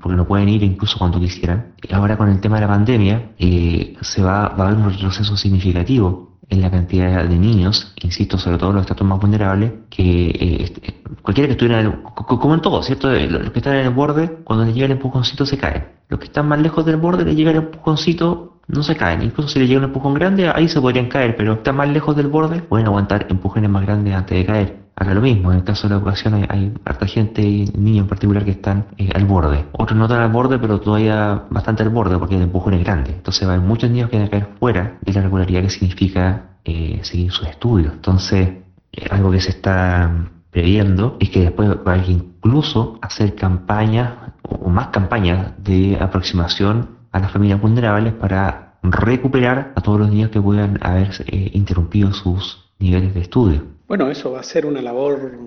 porque no pueden ir incluso cuando quisieran. Y ahora con el tema de la pandemia eh, se va, va a haber un retroceso significativo en la cantidad de niños, insisto, sobre todo los estatus más vulnerables, que eh, cualquiera que estuviera, como en todo, ¿cierto? Los que están en el borde, cuando les llega el empujoncito se caen. Los que están más lejos del borde, les llega el empujoncito no se caen. Incluso si le llega un empujón grande, ahí se podrían caer, pero está más lejos del borde, pueden aguantar empujones más grandes antes de caer. Acá lo mismo, en el caso de la educación hay, harta gente y niños en particular que están eh, al borde. Otros no están al borde, pero todavía bastante al borde porque el empujón es grande. Entonces hay muchos niños que van a caer fuera de la regularidad que significa eh, seguir sus estudios. Entonces, eh, algo que se está previendo es que después va a incluso hacer campañas o más campañas de aproximación a las familias vulnerables para recuperar a todos los niños que puedan haber eh, interrumpido sus niveles de estudio. Bueno, eso va a ser una labor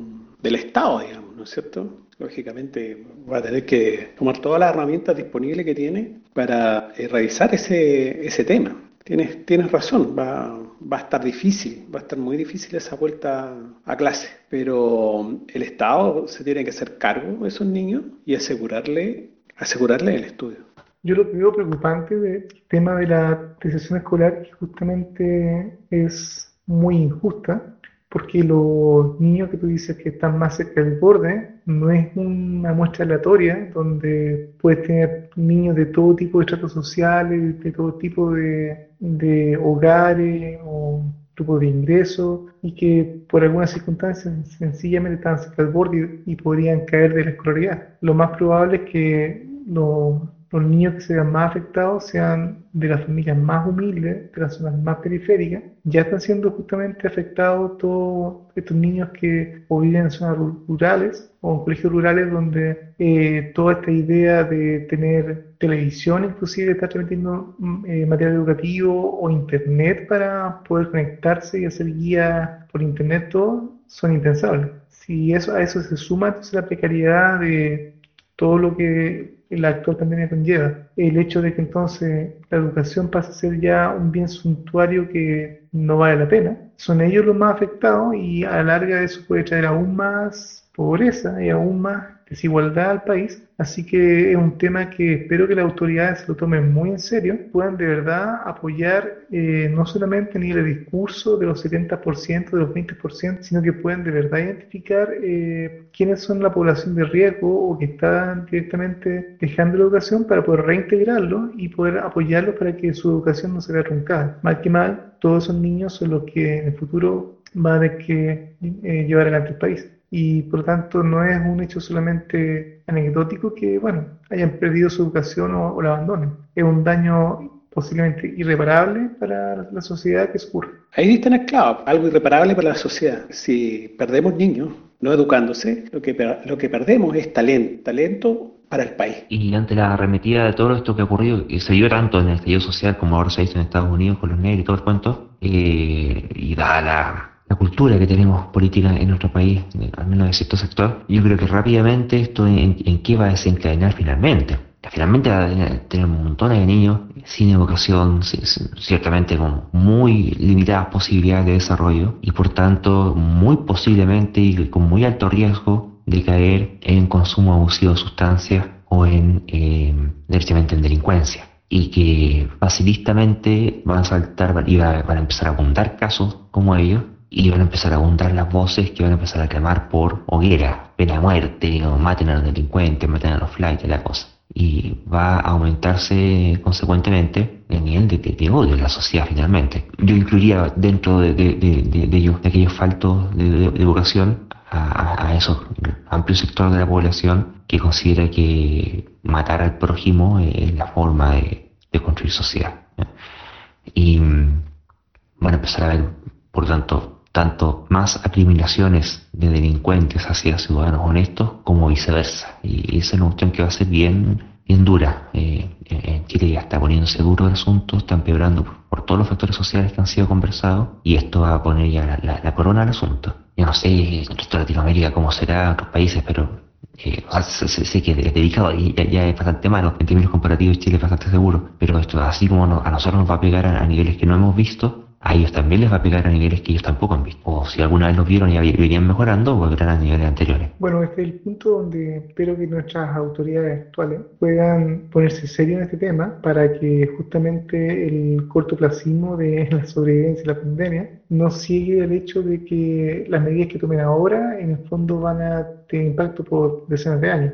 del Estado, digamos, ¿no es cierto? Lógicamente va a tener que tomar todas las herramientas disponibles que tiene para eh, revisar ese, ese tema. Tienes, tienes razón, va, va a estar difícil, va a estar muy difícil esa vuelta a clase, pero el Estado se tiene que hacer cargo de esos niños y asegurarle, asegurarle el estudio. Yo lo que veo preocupante del tema de la deserción escolar que justamente es muy injusta, porque los niños que tú dices que están más cerca del borde no es una muestra aleatoria donde puedes tener niños de todo tipo de estratos sociales, de todo tipo de, hogares o grupos de ingresos y que por algunas circunstancias sencillamente están cerca del borde y, y podrían caer de la escolaridad. Lo más probable es que los los niños que se vean más afectados sean de las familias más humildes, de las zonas más periféricas, ya están siendo justamente afectados todos estos niños que viven en zonas rurales o en colegios rurales donde eh, toda esta idea de tener televisión inclusive está transmitiendo mm, eh, material educativo o internet para poder conectarse y hacer guía por internet, todo son impensables. Si eso, a eso se suma entonces la precariedad de todo lo que la actual pandemia conlleva. El hecho de que entonces la educación pase a ser ya un bien suntuario que no vale la pena. Son ellos los más afectados y a la larga eso puede traer aún más pobreza y aún más desigualdad al país. Así que es un tema que espero que las autoridades lo tomen muy en serio, puedan de verdad apoyar eh, no solamente ni el discurso de los 70%, de los 20%, sino que puedan de verdad identificar eh, quiénes son la población de riesgo o que están directamente dejando la educación para poder reintegrarlos y poder apoyarlos para que su educación no se vea truncada. Mal que mal, todos esos niños son los que en el futuro van a tener que eh, llevar adelante el país y por lo tanto no es un hecho solamente anecdótico que, bueno, hayan perdido su educación o, la abandonen. Es un daño posiblemente irreparable para la sociedad que ocurre. Ahí en el clavo, algo irreparable para la sociedad. Si perdemos niños no educándose, lo que, lo que perdemos es talento, talento para el país. Y ante la arremetida de todo esto que ha ocurrido, y se dio tanto en el estallido social como ahora se visto en Estados Unidos con los negros y todo el cuento, eh, y dada la la cultura que tenemos política en nuestro país, al menos de cierto sector, yo creo que rápidamente esto en, qué va a desencadenar finalmente. Finalmente va a tener un montón de niños sin educación, ciertamente con muy limitadas posibilidades de desarrollo y por tanto muy posiblemente y con muy alto riesgo de caer en consumo abusivo de sustancias o en eh, derechamente en delincuencia y que facilitamente van a saltar y van a empezar a abundar casos como ellos y van a empezar a abundar las voces que van a empezar a clamar por hoguera, pena muerte, o maten a los delincuentes, maten a los flights, la cosa. Y va a aumentarse consecuentemente el nivel de, odio de la sociedad finalmente. Yo incluiría dentro de, de ellos, de aquellos faltos de, educación, a, a, esos amplios sectores de la población que considera que matar al prójimo es la forma de, construir sociedad. Y mm, van a empezar a ver, por tanto, tanto más acriminaciones de delincuentes hacia ciudadanos honestos como viceversa. Y esa es una cuestión que va a ser bien, bien dura. Eh, en Chile ya está poniéndose duro el asunto, está empeorando por, todos los factores sociales que han sido conversados y esto va a poner ya la, corona al asunto. Yo no sé en Latinoamérica cómo será en otros países, pero eh, sé, que es dedicado y ya, es bastante malo. En términos comparativos Chile es bastante seguro, pero esto así como a nosotros nos va a pegar a niveles que no hemos visto, a ellos también les va a pegar a niveles que ellos tampoco han visto. O si alguna vez los vieron y venían mejorando, volverán a niveles anteriores. Bueno, este es el punto donde espero que nuestras autoridades actuales puedan ponerse serio en este tema para que justamente el cortoplacismo de la sobrevivencia de la pandemia no sigue el hecho de que las medidas que tomen ahora en el fondo van a tener impacto por decenas de años.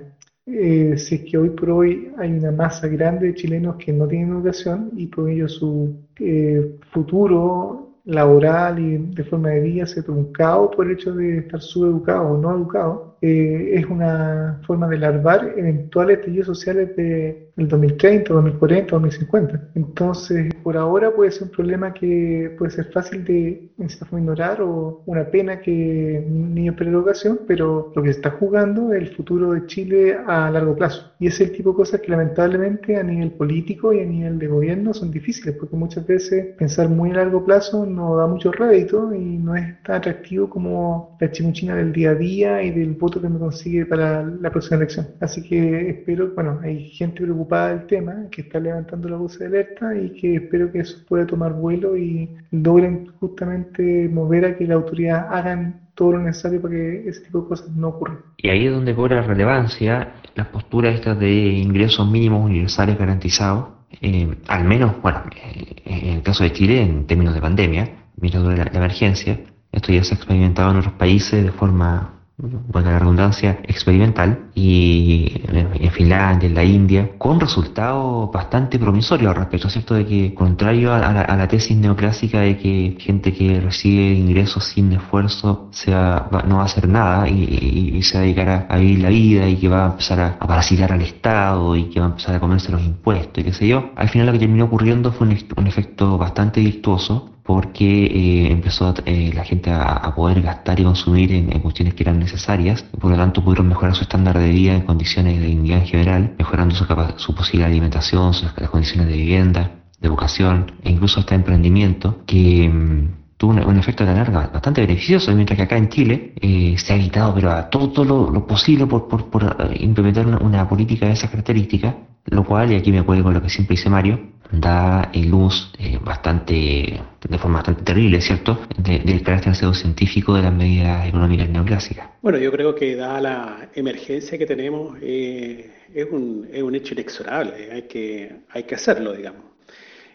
Eh, si es que hoy por hoy hay una masa grande de chilenos que no tienen educación y por ello su eh, futuro laboral y de forma de vida se truncado por el hecho de estar subeducado o no educado, eh, es una forma de larvar eventuales estallidos sociales de el 2030, 2040, 2050. Entonces, por ahora puede ser un problema que puede ser fácil de en forma ignorar o una pena que niños pierdan educación, pero lo que se está jugando es el futuro de Chile a largo plazo. Y es el tipo de cosas que lamentablemente a nivel político y a nivel de gobierno son difíciles, porque muchas veces pensar muy a largo plazo no da mucho rédito y no es tan atractivo como la chimuchina del día a día y del voto que me consigue para la próxima elección. Así que espero, bueno, hay gente preocupada del tema, que está levantando la voz de alerta y que espero que eso pueda tomar vuelo y logren justamente mover a que la autoridad hagan todo lo necesario para que ese tipo de cosas no ocurran. Y ahí es donde cobra relevancia las posturas estas de ingresos mínimos universales garantizados, eh, al menos, bueno, eh, en el caso de Chile, en términos de pandemia, mientras la emergencia, esto ya se ha experimentado en otros países de forma buena la redundancia, experimental, y en Finlandia, en la India, con resultados bastante promisorios al respecto, ¿cierto? De que, contrario a la, tesis neoclásica de que gente que recibe ingresos sin esfuerzo no va a hacer nada y, se va a dedicar a, vivir la vida y que va a empezar a, a, parasitar al Estado y que va a empezar a comerse los impuestos y qué sé yo, al final lo que terminó ocurriendo fue un efecto bastante virtuoso porque eh, empezó eh, la gente a, poder gastar y consumir en, cuestiones que eran necesarias, por lo tanto pudieron mejorar su estándar de vida en condiciones de dignidad en general, mejorando su, su posible alimentación, sus, las condiciones de vivienda, de educación e incluso hasta emprendimiento, que mm, tuvo un, efecto a la larga bastante beneficioso, mientras que acá en Chile eh, se ha evitado pero a todo, lo, posible por, por implementar una, política de esas características, lo cual, y aquí me acuerdo con lo que siempre dice Mario, da luz, eh, bastante, de forma bastante terrible, ¿cierto?, del carácter pseudocientífico de las medidas económicas neoclásicas. Bueno, yo creo que dada la emergencia que tenemos, eh, es, un, es un hecho inexorable, hay que, hay que hacerlo, digamos.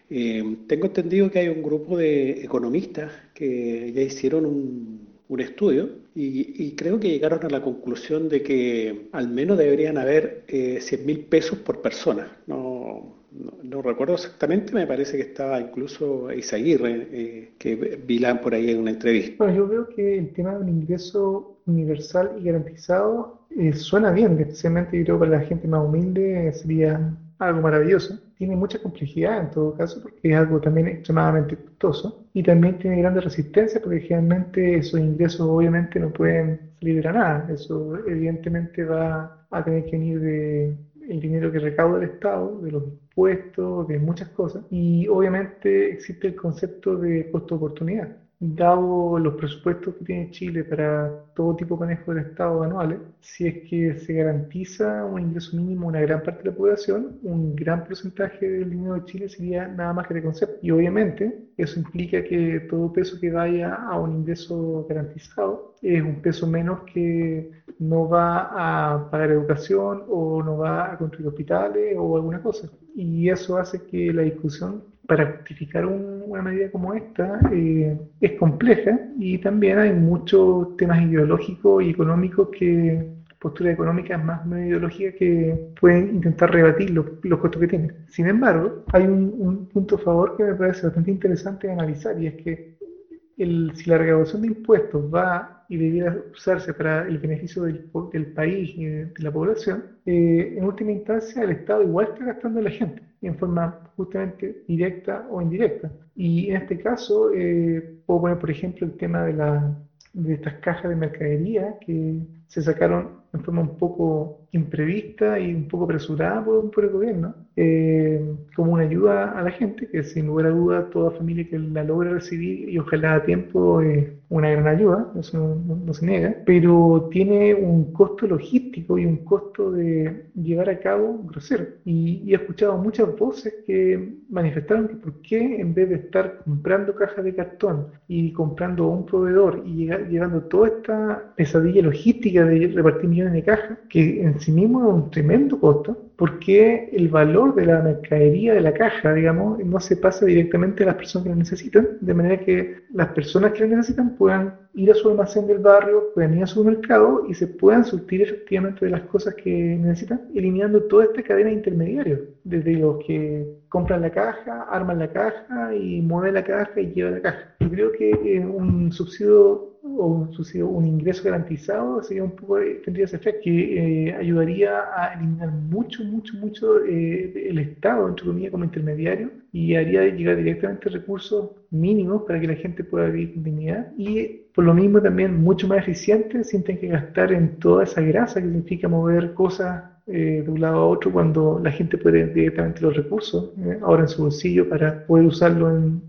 Eh, tengo entendido que hay un grupo de economistas que ya hicieron un, un estudio y, creo que llegaron a la conclusión de que al menos deberían haber eh, 100 mil pesos por persona. No, no, recuerdo exactamente, me parece que estaba incluso Isaguirre, eh, que vi por ahí en una entrevista. Bueno, yo veo que el tema de un ingreso universal y garantizado eh, suena bien, especialmente yo creo para la gente más humilde sería algo maravilloso. Tiene mucha complejidad en todo caso, porque es algo también extremadamente costoso y también tiene grandes resistencias, porque generalmente esos ingresos obviamente no pueden salir la nada. Eso evidentemente va a tener que venir de el dinero que recauda el Estado, de los impuestos, de muchas cosas. Y obviamente existe el concepto de costo-oportunidad dado los presupuestos que tiene Chile para todo tipo de manejo del Estado anuales, si es que se garantiza un ingreso mínimo a una gran parte de la población, un gran porcentaje del dinero de Chile sería nada más que de concepto. Y obviamente eso implica que todo peso que vaya a un ingreso garantizado es un peso menos que no va a pagar educación o no va a construir hospitales o alguna cosa. Y eso hace que la discusión para justificar una medida como esta eh, es compleja y también hay muchos temas ideológicos y económicos que posturas económicas más ideológicas que pueden intentar rebatir los, costos que tienen. Sin embargo, hay un, punto a favor que me parece bastante interesante analizar y es que el, si la recaudación de impuestos va y debiera usarse para el beneficio del, del país y de, la población, eh, en última instancia el Estado igual está gastando a la gente en forma justamente directa o indirecta. Y en este caso, eh, puedo poner, por ejemplo, el tema de, la, de estas cajas de mercadería que se sacaron en forma un poco imprevista y un poco apresurada por, por el gobierno, eh, como una ayuda a la gente, que sin lugar a duda toda familia que la logra recibir y ojalá a tiempo es una gran ayuda, eso no, se niega, pero tiene un costo logístico y un costo de llevar a cabo grosero. Y, he escuchado muchas voces que manifestaron que por qué en vez de estar comprando cajas de cartón y comprando un proveedor y llevando toda esta pesadilla logística de repartir millones de cajas, que en sí mismo es un tremendo costo, porque el valor de la mercadería de la caja, digamos, no se pasa directamente a las personas que lo necesitan, de manera que las personas que lo necesitan puedan ir a su almacén del barrio, puedan ir a su mercado y se puedan surtir efectivamente de las cosas que necesitan, eliminando toda esta cadena de intermediarios, desde los que compran la caja, arman la caja y mueven la caja y llevan la caja. Yo creo que un subsidio o subsidio, un ingreso garantizado sería un poco, eh, tendría ese efecto que eh, ayudaría a eliminar mucho, mucho, mucho el Estado, entre comillas, como intermediario y haría llegar directamente recursos mínimos para que la gente pueda vivir con dignidad y por lo mismo también mucho más eficiente sin tener que gastar en toda esa grasa que significa mover cosas eh, de un lado a otro cuando la gente puede directamente los recursos eh, ahora en su bolsillo para poder usarlo en,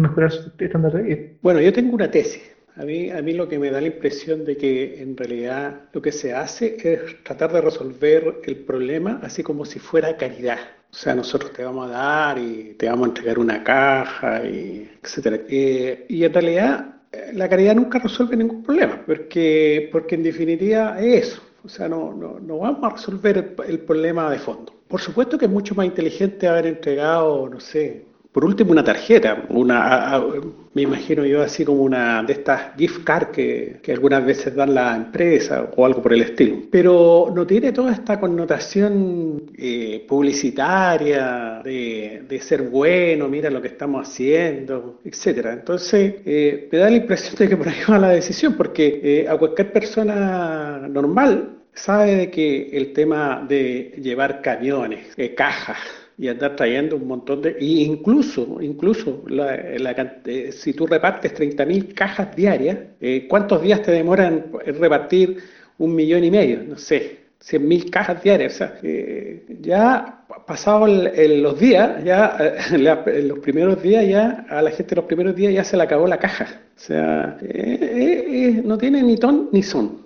mejorar su estándar de vida. Bueno, yo tengo una tesis. A mí, a mí lo que me da la impresión de que en realidad lo que se hace es tratar de resolver el problema así como si fuera caridad. O sea, nosotros te vamos a dar y te vamos a entregar una caja, y etcétera. Eh, y en realidad la caridad nunca resuelve ningún problema, porque, porque en definitiva es eso. O sea, no, no, no vamos a resolver el, problema de fondo. Por supuesto que es mucho más inteligente haber entregado, no sé, por último una tarjeta, una, me imagino yo así como una de estas gift cards que, que, algunas veces dan la empresa o algo por el estilo. Pero no tiene toda esta connotación eh, publicitaria de, de, ser bueno, mira lo que estamos haciendo, etcétera. Entonces, eh, me da la impresión de que por ahí va la decisión, porque eh, a cualquier persona normal sabe de que el tema de llevar camiones, cajas, y andar trayendo un montón de... Y incluso, incluso la, eh, si tú repartes 30.000 cajas diarias, eh, ¿cuántos días te demoran repartir un millón y medio? No sé, 100.000 cajas diarias. O sea, eh, ya pasados los días, ya en los primeros días, ya a la gente los primeros días ya se le acabó la caja. O sea, no tiene ni ton ni son.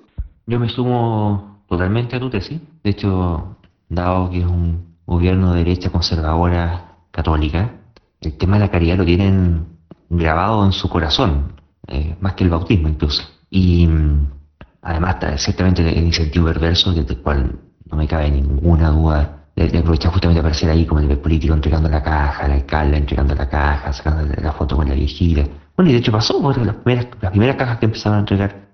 Yo me sumo totalmente a tu tesis. De hecho, dado que es un gobierno de derecha conservadora católica, el tema de la caridad lo tienen grabado en su corazón, eh, más que el bautismo incluso. Y mm, además, ciertamente el incentivo perverso, del cual no me cabe ninguna duda de, aprovechar justamente aparecer ahí como el político entregando la caja, el alcalde entregando la caja, sacando la foto con la viejita. Bueno, y de hecho pasó, porque las primeras, las primeras cajas que empezaron a entregar,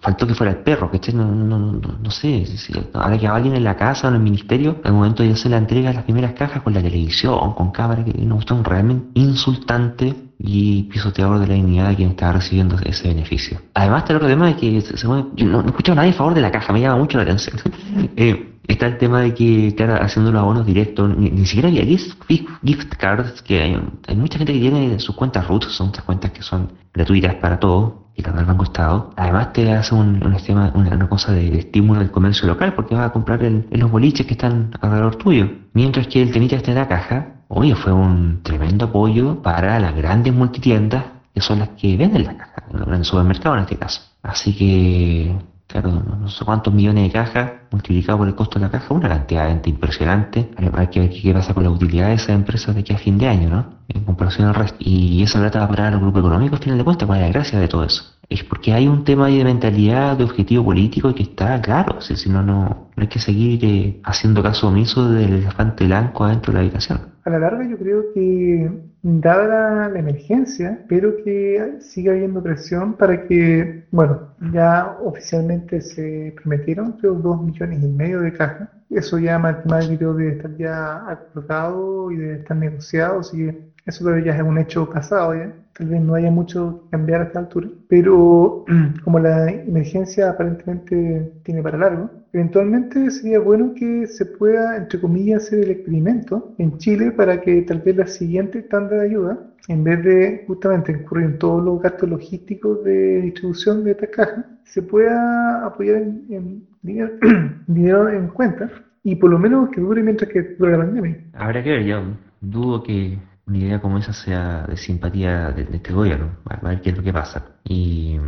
faltó que fuera el perro, que no, no, no, no sé, si, ahora que alguien en la casa o en el ministerio, al momento de hacer la entrega de las primeras cajas con la televisión, con cámara, que nos gustó realmente insultante y pisoteador de la dignidad de quien estaba recibiendo ese beneficio. Además, está el otro tema de que se, yo no, no he escuchado a nadie a favor de la caja, me llama mucho la atención. eh, está el tema de que estar haciendo los abonos directos, ni, siquiera había gift, cards, que hay, hay, mucha gente que tiene sus cuentas root, son estas cuentas que son gratuitas para todos, y cada al Banco Estado. Además te hace un, un una, cosa de, estímulo del comercio local, porque vas a comprar en los boliches que están alrededor tuyo. Mientras que el temita este de la caja, oye, fue un tremendo apoyo para las grandes multitiendas, que son las que venden la caja, en el supermercado en este caso. Así que claro, no sé cuántos millones de cajas multiplicado por el costo de la caja, una cantidad de impresionante. Hay que ver qué pasa con la utilidad de esas empresas de aquí a fin de año, ¿no? En comparación al resto. Y esa plata va a parar al grupo económico al final de cuentas, cuál es la gracia de todo eso. Es porque hay un tema ahí de mentalidad, de objetivo político que está claro. si no, no, hay que seguir eh, haciendo caso omiso del elefante blanco adentro de la habitación. A la larga yo creo que dada la, emergencia, espero que siga habiendo presión para que, bueno, ya oficialmente se prometieron, creo, dos millones y medio de cajas. Eso ya matemático debe estar ya acordado y debe estar negociado, así que eso ya es un hecho pasado ya. Tal vez no haya mucho que cambiar a esta altura, pero como la emergencia aparentemente tiene para largo, eventualmente sería bueno que se pueda, entre comillas, hacer el experimento en Chile para que tal vez la siguiente tanda de ayuda, en vez de justamente incurrir en todos los gastos logísticos de distribución de esta caja, se pueda apoyar en, dinero, en cuenta y por lo menos que dure mientras que dure la pandemia. Habrá que ver, yo dudo que una idea como esa sea de simpatía de, este gobierno, a ver qué es lo que pasa. Y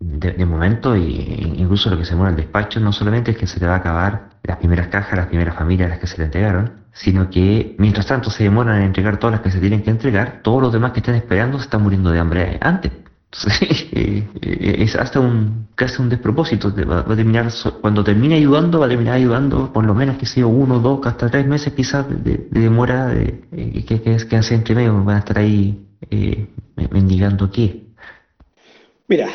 de, momento, y, incluso lo que se mueve el despacho, no solamente es que se le va a acabar las primeras cajas, las primeras familias a las que se le entregaron, sino que mientras tanto se demoran en entregar todas las que se tienen que entregar, todos los demás que están esperando se están muriendo de hambre antes. Eh, eh, es hasta un casi un despropósito. Va, a terminar, cuando termine ayudando, va a terminar ayudando por lo menos que sea uno, dos, hasta tres meses quizás de, demora de, eh, que, que, que hace entre medio. Van a estar ahí mendigando qué. Mira,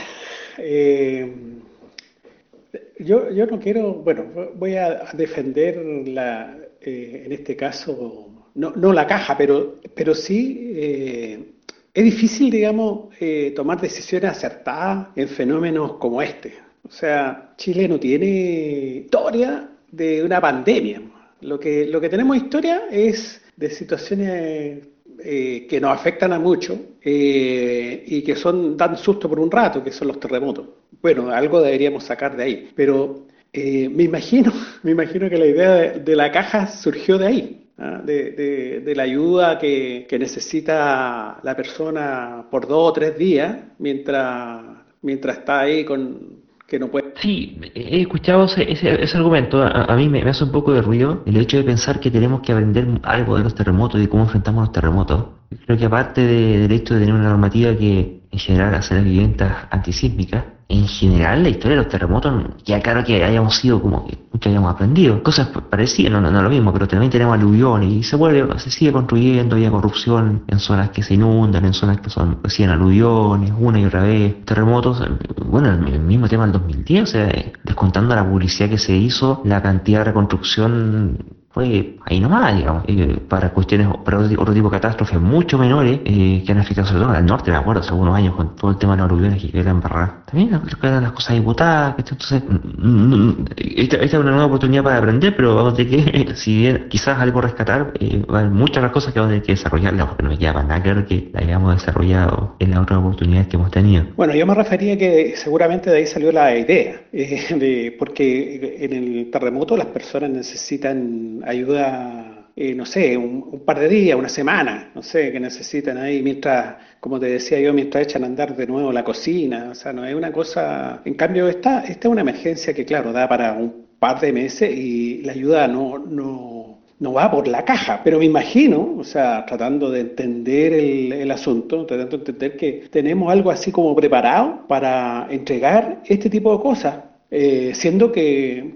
yo, yo no quiero, bueno, voy a defender la, en este caso, no, no la caja, pero, pero sí es difícil, digamos, eh, tomar decisiones acertadas en fenómenos como este. O sea, Chile no tiene historia de una pandemia. Lo que, lo que tenemos historia es de situaciones eh, que nos afectan a mucho eh, y que son dan susto por un rato, que son los terremotos. Bueno, algo deberíamos sacar de ahí. Pero me imagino, me imagino que la idea de la caja surgió de ahí. ¿Ah? de, la ayuda que, necesita la persona por dos o tres días mientras, mientras está ahí con que no puede. Sí, he escuchado ese, ese, argumento. A, mí me, hace un poco de ruido el hecho de pensar que tenemos que aprender algo de los terremotos y de cómo enfrentamos los terremotos. Creo que aparte del hecho de tener una normativa que en general hace las viviendas antisísmicas, en general la historia de los terremotos, ya claro que hayamos sido como que, hayamos aprendido, cosas parecidas, no, no, lo mismo, pero también tenemos aluviones y se vuelve, se sigue construyendo, hay corrupción en zonas que se inundan, en zonas que son recién aluviones, una y otra vez, terremotos, bueno, el, mismo tema del 2010, o sea, descontando la publicidad que se hizo, la cantidad de reconstrucción fue ahí nomás, digamos, eh, para cuestiones, para otro tipo de catástrofes mucho menores eh, que han afectado sobre todo al norte, me acuerdo, hace algunos años con todo el tema de los aluviones que quedan embarradas. También creo que eran las cosas diputadas, entonces, mm, mm, mm, esta, esta, es una nueva oportunidad para aprender, pero vamos a tener que, si bien quizás algo rescatar, eh, hay muchas las cosas que vamos a tener que desarrollarlas, porque no me queda para nada que la hayamos desarrollado en las otras oportunidades que hemos tenido. Bueno, yo me refería que seguramente de ahí salió la idea, de, porque en el terremoto las personas necesitan ayuda, eh, no sé, un, par de días, una semana, no sé, que necesitan ahí mientras, como te decía yo, mientras echan a andar de nuevo la cocina, o sea, no es una cosa, en cambio esta, esta es una emergencia que claro, da para un par de meses y la ayuda no, no, no va por la caja, pero me imagino, o sea, tratando de entender el, asunto, tratando de entender que tenemos algo así como preparado para entregar este tipo de cosas, eh, siendo que,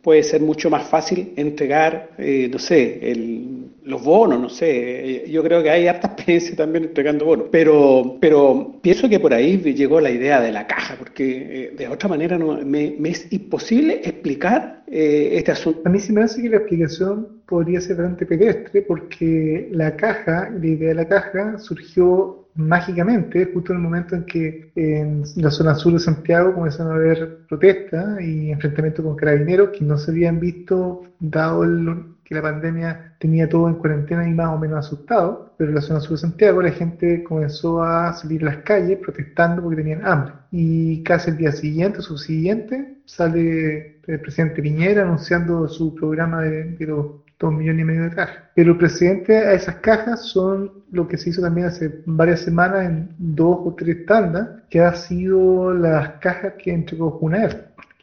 puede ser mucho más fácil entregar, eh, no sé, los bonos, no sé, yo creo que hay harta experiencia también entregando bonos, pero, pero pienso que por ahí llegó la idea de la caja, porque eh, de otra manera no, me, es imposible explicar este asunto. A mí sí me hace que la explicación podría ser bastante pedestre, porque la caja, la idea de la caja surgió mágicamente, justo en el momento en que en la zona sur de Santiago comenzaron a haber protestas y enfrentamientos con carabineros que no se habían visto dado que la pandemia tenía todo en cuarentena y más o menos asustado, pero en la zona sur de Santiago la gente comenzó a salir a las calles protestando porque tenían hambre. Y casi el día siguiente subsiguiente sale el presidente Piñera anunciando su programa de, de los dos millones y medio de cajas. Pero el presidente a esas cajas son lo que se hizo también hace varias semanas en dos o tres tandas, que ha sido las cajas que entregó Junaef,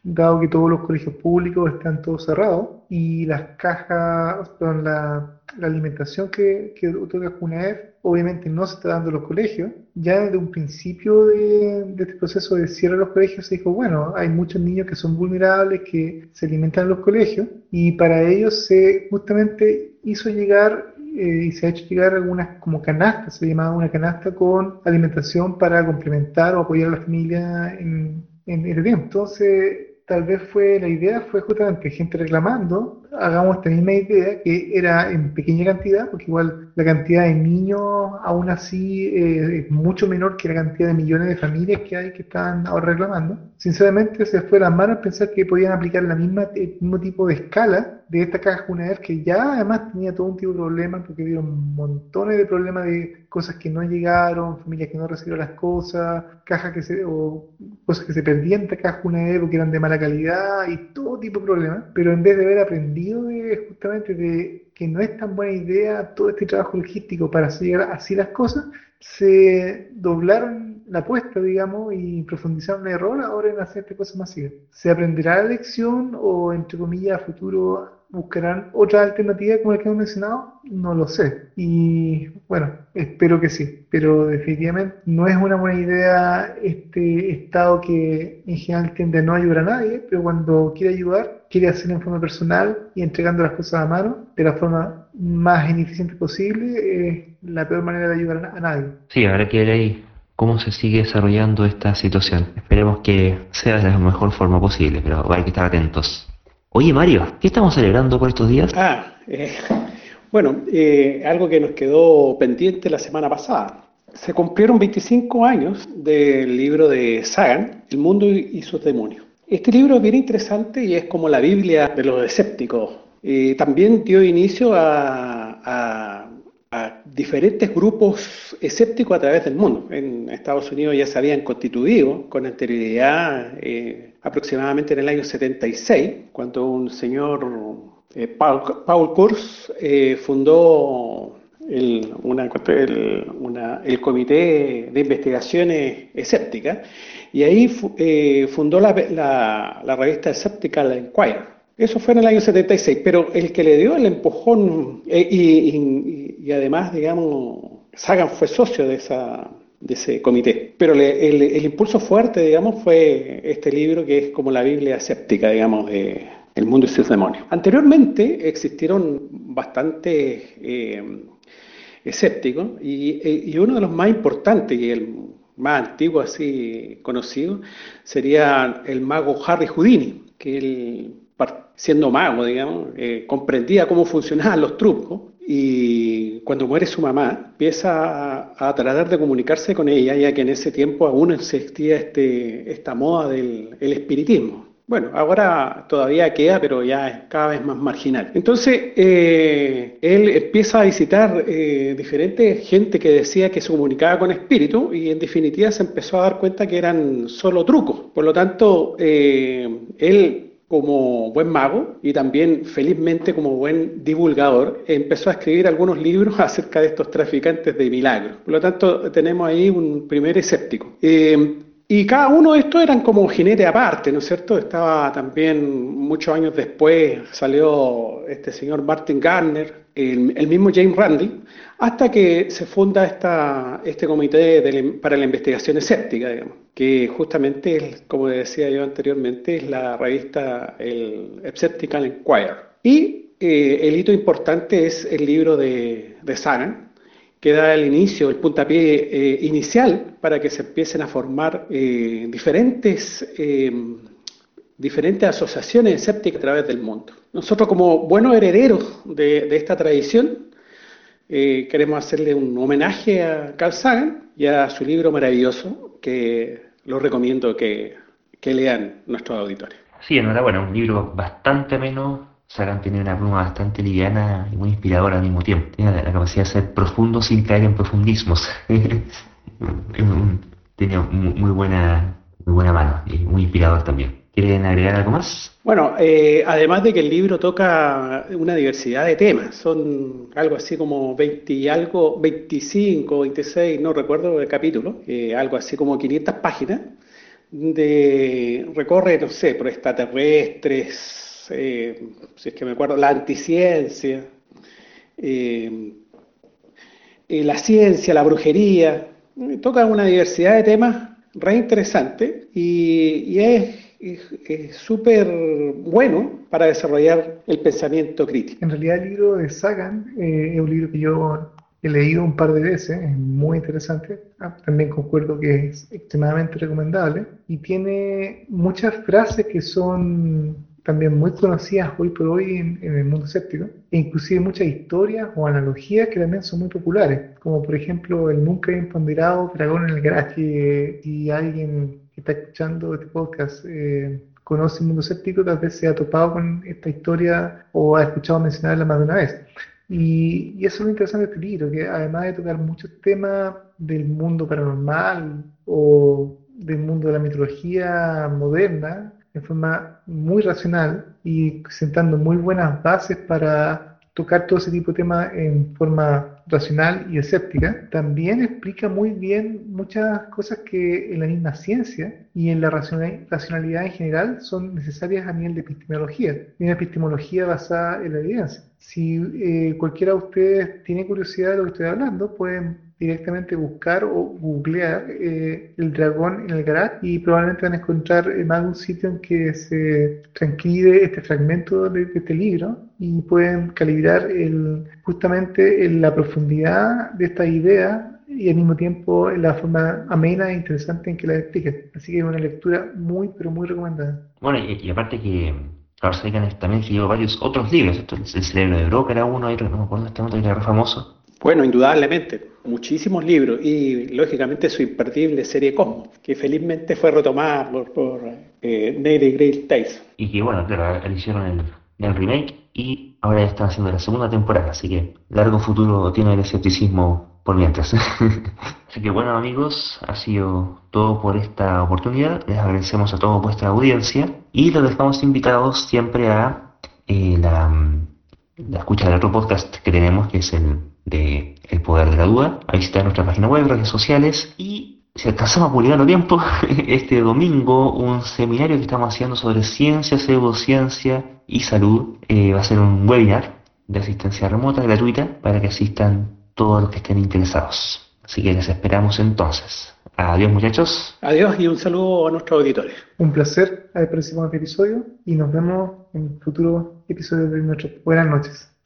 dado que todos los colegios públicos están todos cerrados y las cajas, perdón, la, alimentación que, que otorga Junaef obviamente no se está dando en los colegios. Ya desde un principio de, de, este proceso de cierre de los colegios se dijo, bueno, hay muchos niños que son vulnerables, que se alimentan en los colegios, y para ellos se justamente hizo llegar eh, y se ha hecho llegar algunas como canastas, se llamaba una canasta con alimentación para complementar o apoyar a la familia en, en el tiempo. Entonces, tal vez fue la idea fue justamente gente reclamando, hagamos esta misma idea que era en pequeña cantidad, porque igual la cantidad de niños aún así eh, es mucho menor que la cantidad de millones de familias que hay que están ahora reclamando. Sinceramente se fue la mano pensar que podían aplicar la misma, el mismo tipo de escala de esta caja Junaer que ya además tenía todo un tipo de problemas porque dieron montones de problemas de cosas que no llegaron, familias que no recibieron las cosas, cajas que se, o cosas que se perdían esta caja Junaer porque eran de mala calidad y todo tipo de problemas. Pero en vez de haber aprendido de, justamente de que no es tan buena idea todo este trabajo logístico para hacer así las cosas, se doblaron la apuesta, digamos, y profundizaron el error ahora en hacer cosas masivas. ¿Se aprenderá la lección o, entre comillas, a futuro buscarán otra alternativa como la que hemos mencionado? No lo sé. Y bueno, espero que sí. Pero definitivamente no es una buena idea este Estado que en general tiende a no ayudar a nadie, pero cuando quiere ayudar, quiere hacerlo en forma personal y entregando las cosas a mano de la forma más ineficiente posible, es la peor manera de ayudar a nadie. Sí, habrá que ver ahí cómo se sigue desarrollando esta situación. Esperemos que sea de la mejor forma posible, pero hay que estar atentos. Oye Mario, ¿qué estamos celebrando por estos días? Ah, eh, bueno, eh, algo que nos quedó pendiente la semana pasada. Se cumplieron 25 años del libro de Sagan, El mundo y sus demonios. Este libro es bien interesante y es como la Biblia de los escépticos. Eh, también dio inicio a, diferentes grupos escépticos a través del mundo. En Estados Unidos ya se habían constituido con anterioridad aproximadamente en el año 76, cuando un señor, eh, Paul, Kurs, eh, fundó el, el, Comité de Investigaciones Escépticas y ahí eh, fundó la, la, revista Escéptica Inquirer. Eso fue en el año 76, pero el que le dio el empujón y, además, digamos, Sagan fue socio de esa, de ese comité. Pero el, impulso fuerte, digamos, fue este libro que es como la Biblia escéptica, digamos, de El mundo y sus demonios. Anteriormente existieron bastantes eh, escépticos y, uno de los más importantes y el más antiguo así conocido sería el mago Harry Houdini, que él, siendo mago, digamos, eh, comprendía cómo funcionaban los trucos y cuando muere su mamá, empieza a, tratar de comunicarse con ella, ya que en ese tiempo aún existía este, esta moda del espiritismo. Bueno, ahora todavía queda, pero ya es cada vez más marginal. Entonces, eh, él empieza a visitar eh, diferentes gente que decía que se comunicaba con espíritu y en definitiva se empezó a dar cuenta que eran solo trucos. Por lo tanto, eh, él como buen mago y también felizmente como buen divulgador, empezó a escribir algunos libros acerca de estos traficantes de milagros. Por lo tanto, tenemos ahí un primer escéptico. Eh, y cada uno de estos eran como jinete aparte, ¿no es cierto? Estaba también, muchos años después, salió este señor Martin Garner, el, mismo James Randi, hasta que se funda esta, este comité para la investigación escéptica, digamos, que justamente, como decía yo anteriormente, es la revista el Skeptical Inquirer. Y eh, el hito importante es el libro de, de que da el inicio, el puntapié eh, inicial para que se empiecen a formar eh, diferentes, eh, diferentes asociaciones escépticas a través del mundo. Nosotros como buenos herederos de, esta tradición queremos hacerle un homenaje a Carl Sagan y a su libro maravilloso que lo recomiendo que, que lean nuestros auditores. Sí, enhorabuena, un libro bastante menos Sagan tiene una pluma bastante liviana y muy inspiradora al mismo tiempo. Tiene la, capacidad de ser profundo sin caer en profundismos. Tiene muy buena, muy buena mano y muy inspirador también. ¿Quieren agregar algo más? Bueno, eh, además de que el libro toca una diversidad de temas, son algo así como 20 y algo, 25, 26, no recuerdo el capítulo, eh, algo así como 500 páginas, de recorre, no sé, por extraterrestres, eh, si es que me acuerdo, la anticiencia, eh, eh, la ciencia, la brujería, toca una diversidad de temas re interesantes y, es súper bueno para desarrollar el pensamiento crítico. En realidad el libro de Sagan es un libro que yo he leído un par de veces, es muy interesante, ah, también concuerdo que es extremadamente recomendable y tiene muchas frases que son también muy conocidas hoy por hoy en, el mundo escéptico, e inclusive muchas historias o analogías que también son muy populares, como por ejemplo el nunca imponderado dragón en el garaje, y alguien que está escuchando este podcast eh, conoce el mundo escéptico, tal vez se ha topado con esta historia o ha escuchado mencionarla más de una vez. Y, y, eso es lo interesante de este libro, que además de tocar muchos temas del mundo paranormal o del mundo de la mitología moderna, de forma muy racional y sentando muy buenas bases para tocar todo ese tipo de temas en forma racional y escéptica, también explica muy bien muchas cosas que en la misma ciencia y en la racionalidad en general son necesarias a nivel de epistemología, una epistemología basada en la evidencia. Si eh, cualquiera de ustedes tiene curiosidad de lo que estoy hablando, pueden directamente buscar o googlear eh, el dragón en el garage y probablemente van a encontrar más de un sitio en que se transcribe este fragmento de, este libro y pueden calibrar el, justamente la profundidad de esta idea y al mismo tiempo la forma amena e interesante en que la explique. Así que es una lectura muy, pero muy recomendada. Bueno, y, aparte que Carl Sagan también escribió varios otros libros. El cerebro de Broca era uno, no me acuerdo este otro era famoso. Bueno, indudablemente, muchísimos libros y lógicamente su imperdible serie Cosmos, que felizmente fue retomada por, por eh, Neil Tyson. Y que bueno, claro, hicieron el, remake y ahora ya están haciendo la segunda temporada, así que largo futuro tiene el escepticismo por mientras. así que bueno amigos, ha sido todo por esta oportunidad, les agradecemos a toda vuestra audiencia y los dejamos invitados siempre a eh, la, la escucha del otro podcast que tenemos, que es el de El Poder de la Duda, a visitar nuestra página web, redes sociales y si alcanzamos a publicar tiempo, este domingo un seminario que estamos haciendo sobre ciencia, pseudociencia y salud. Eh, va a ser un webinar de asistencia remota gratuita para que asistan todos los que estén interesados. Así que les esperamos entonces. Adiós muchachos. Adiós y un saludo a nuestros auditores. Un placer haber participado en este episodio y nos vemos en futuros episodios de nuestro Buenas noches.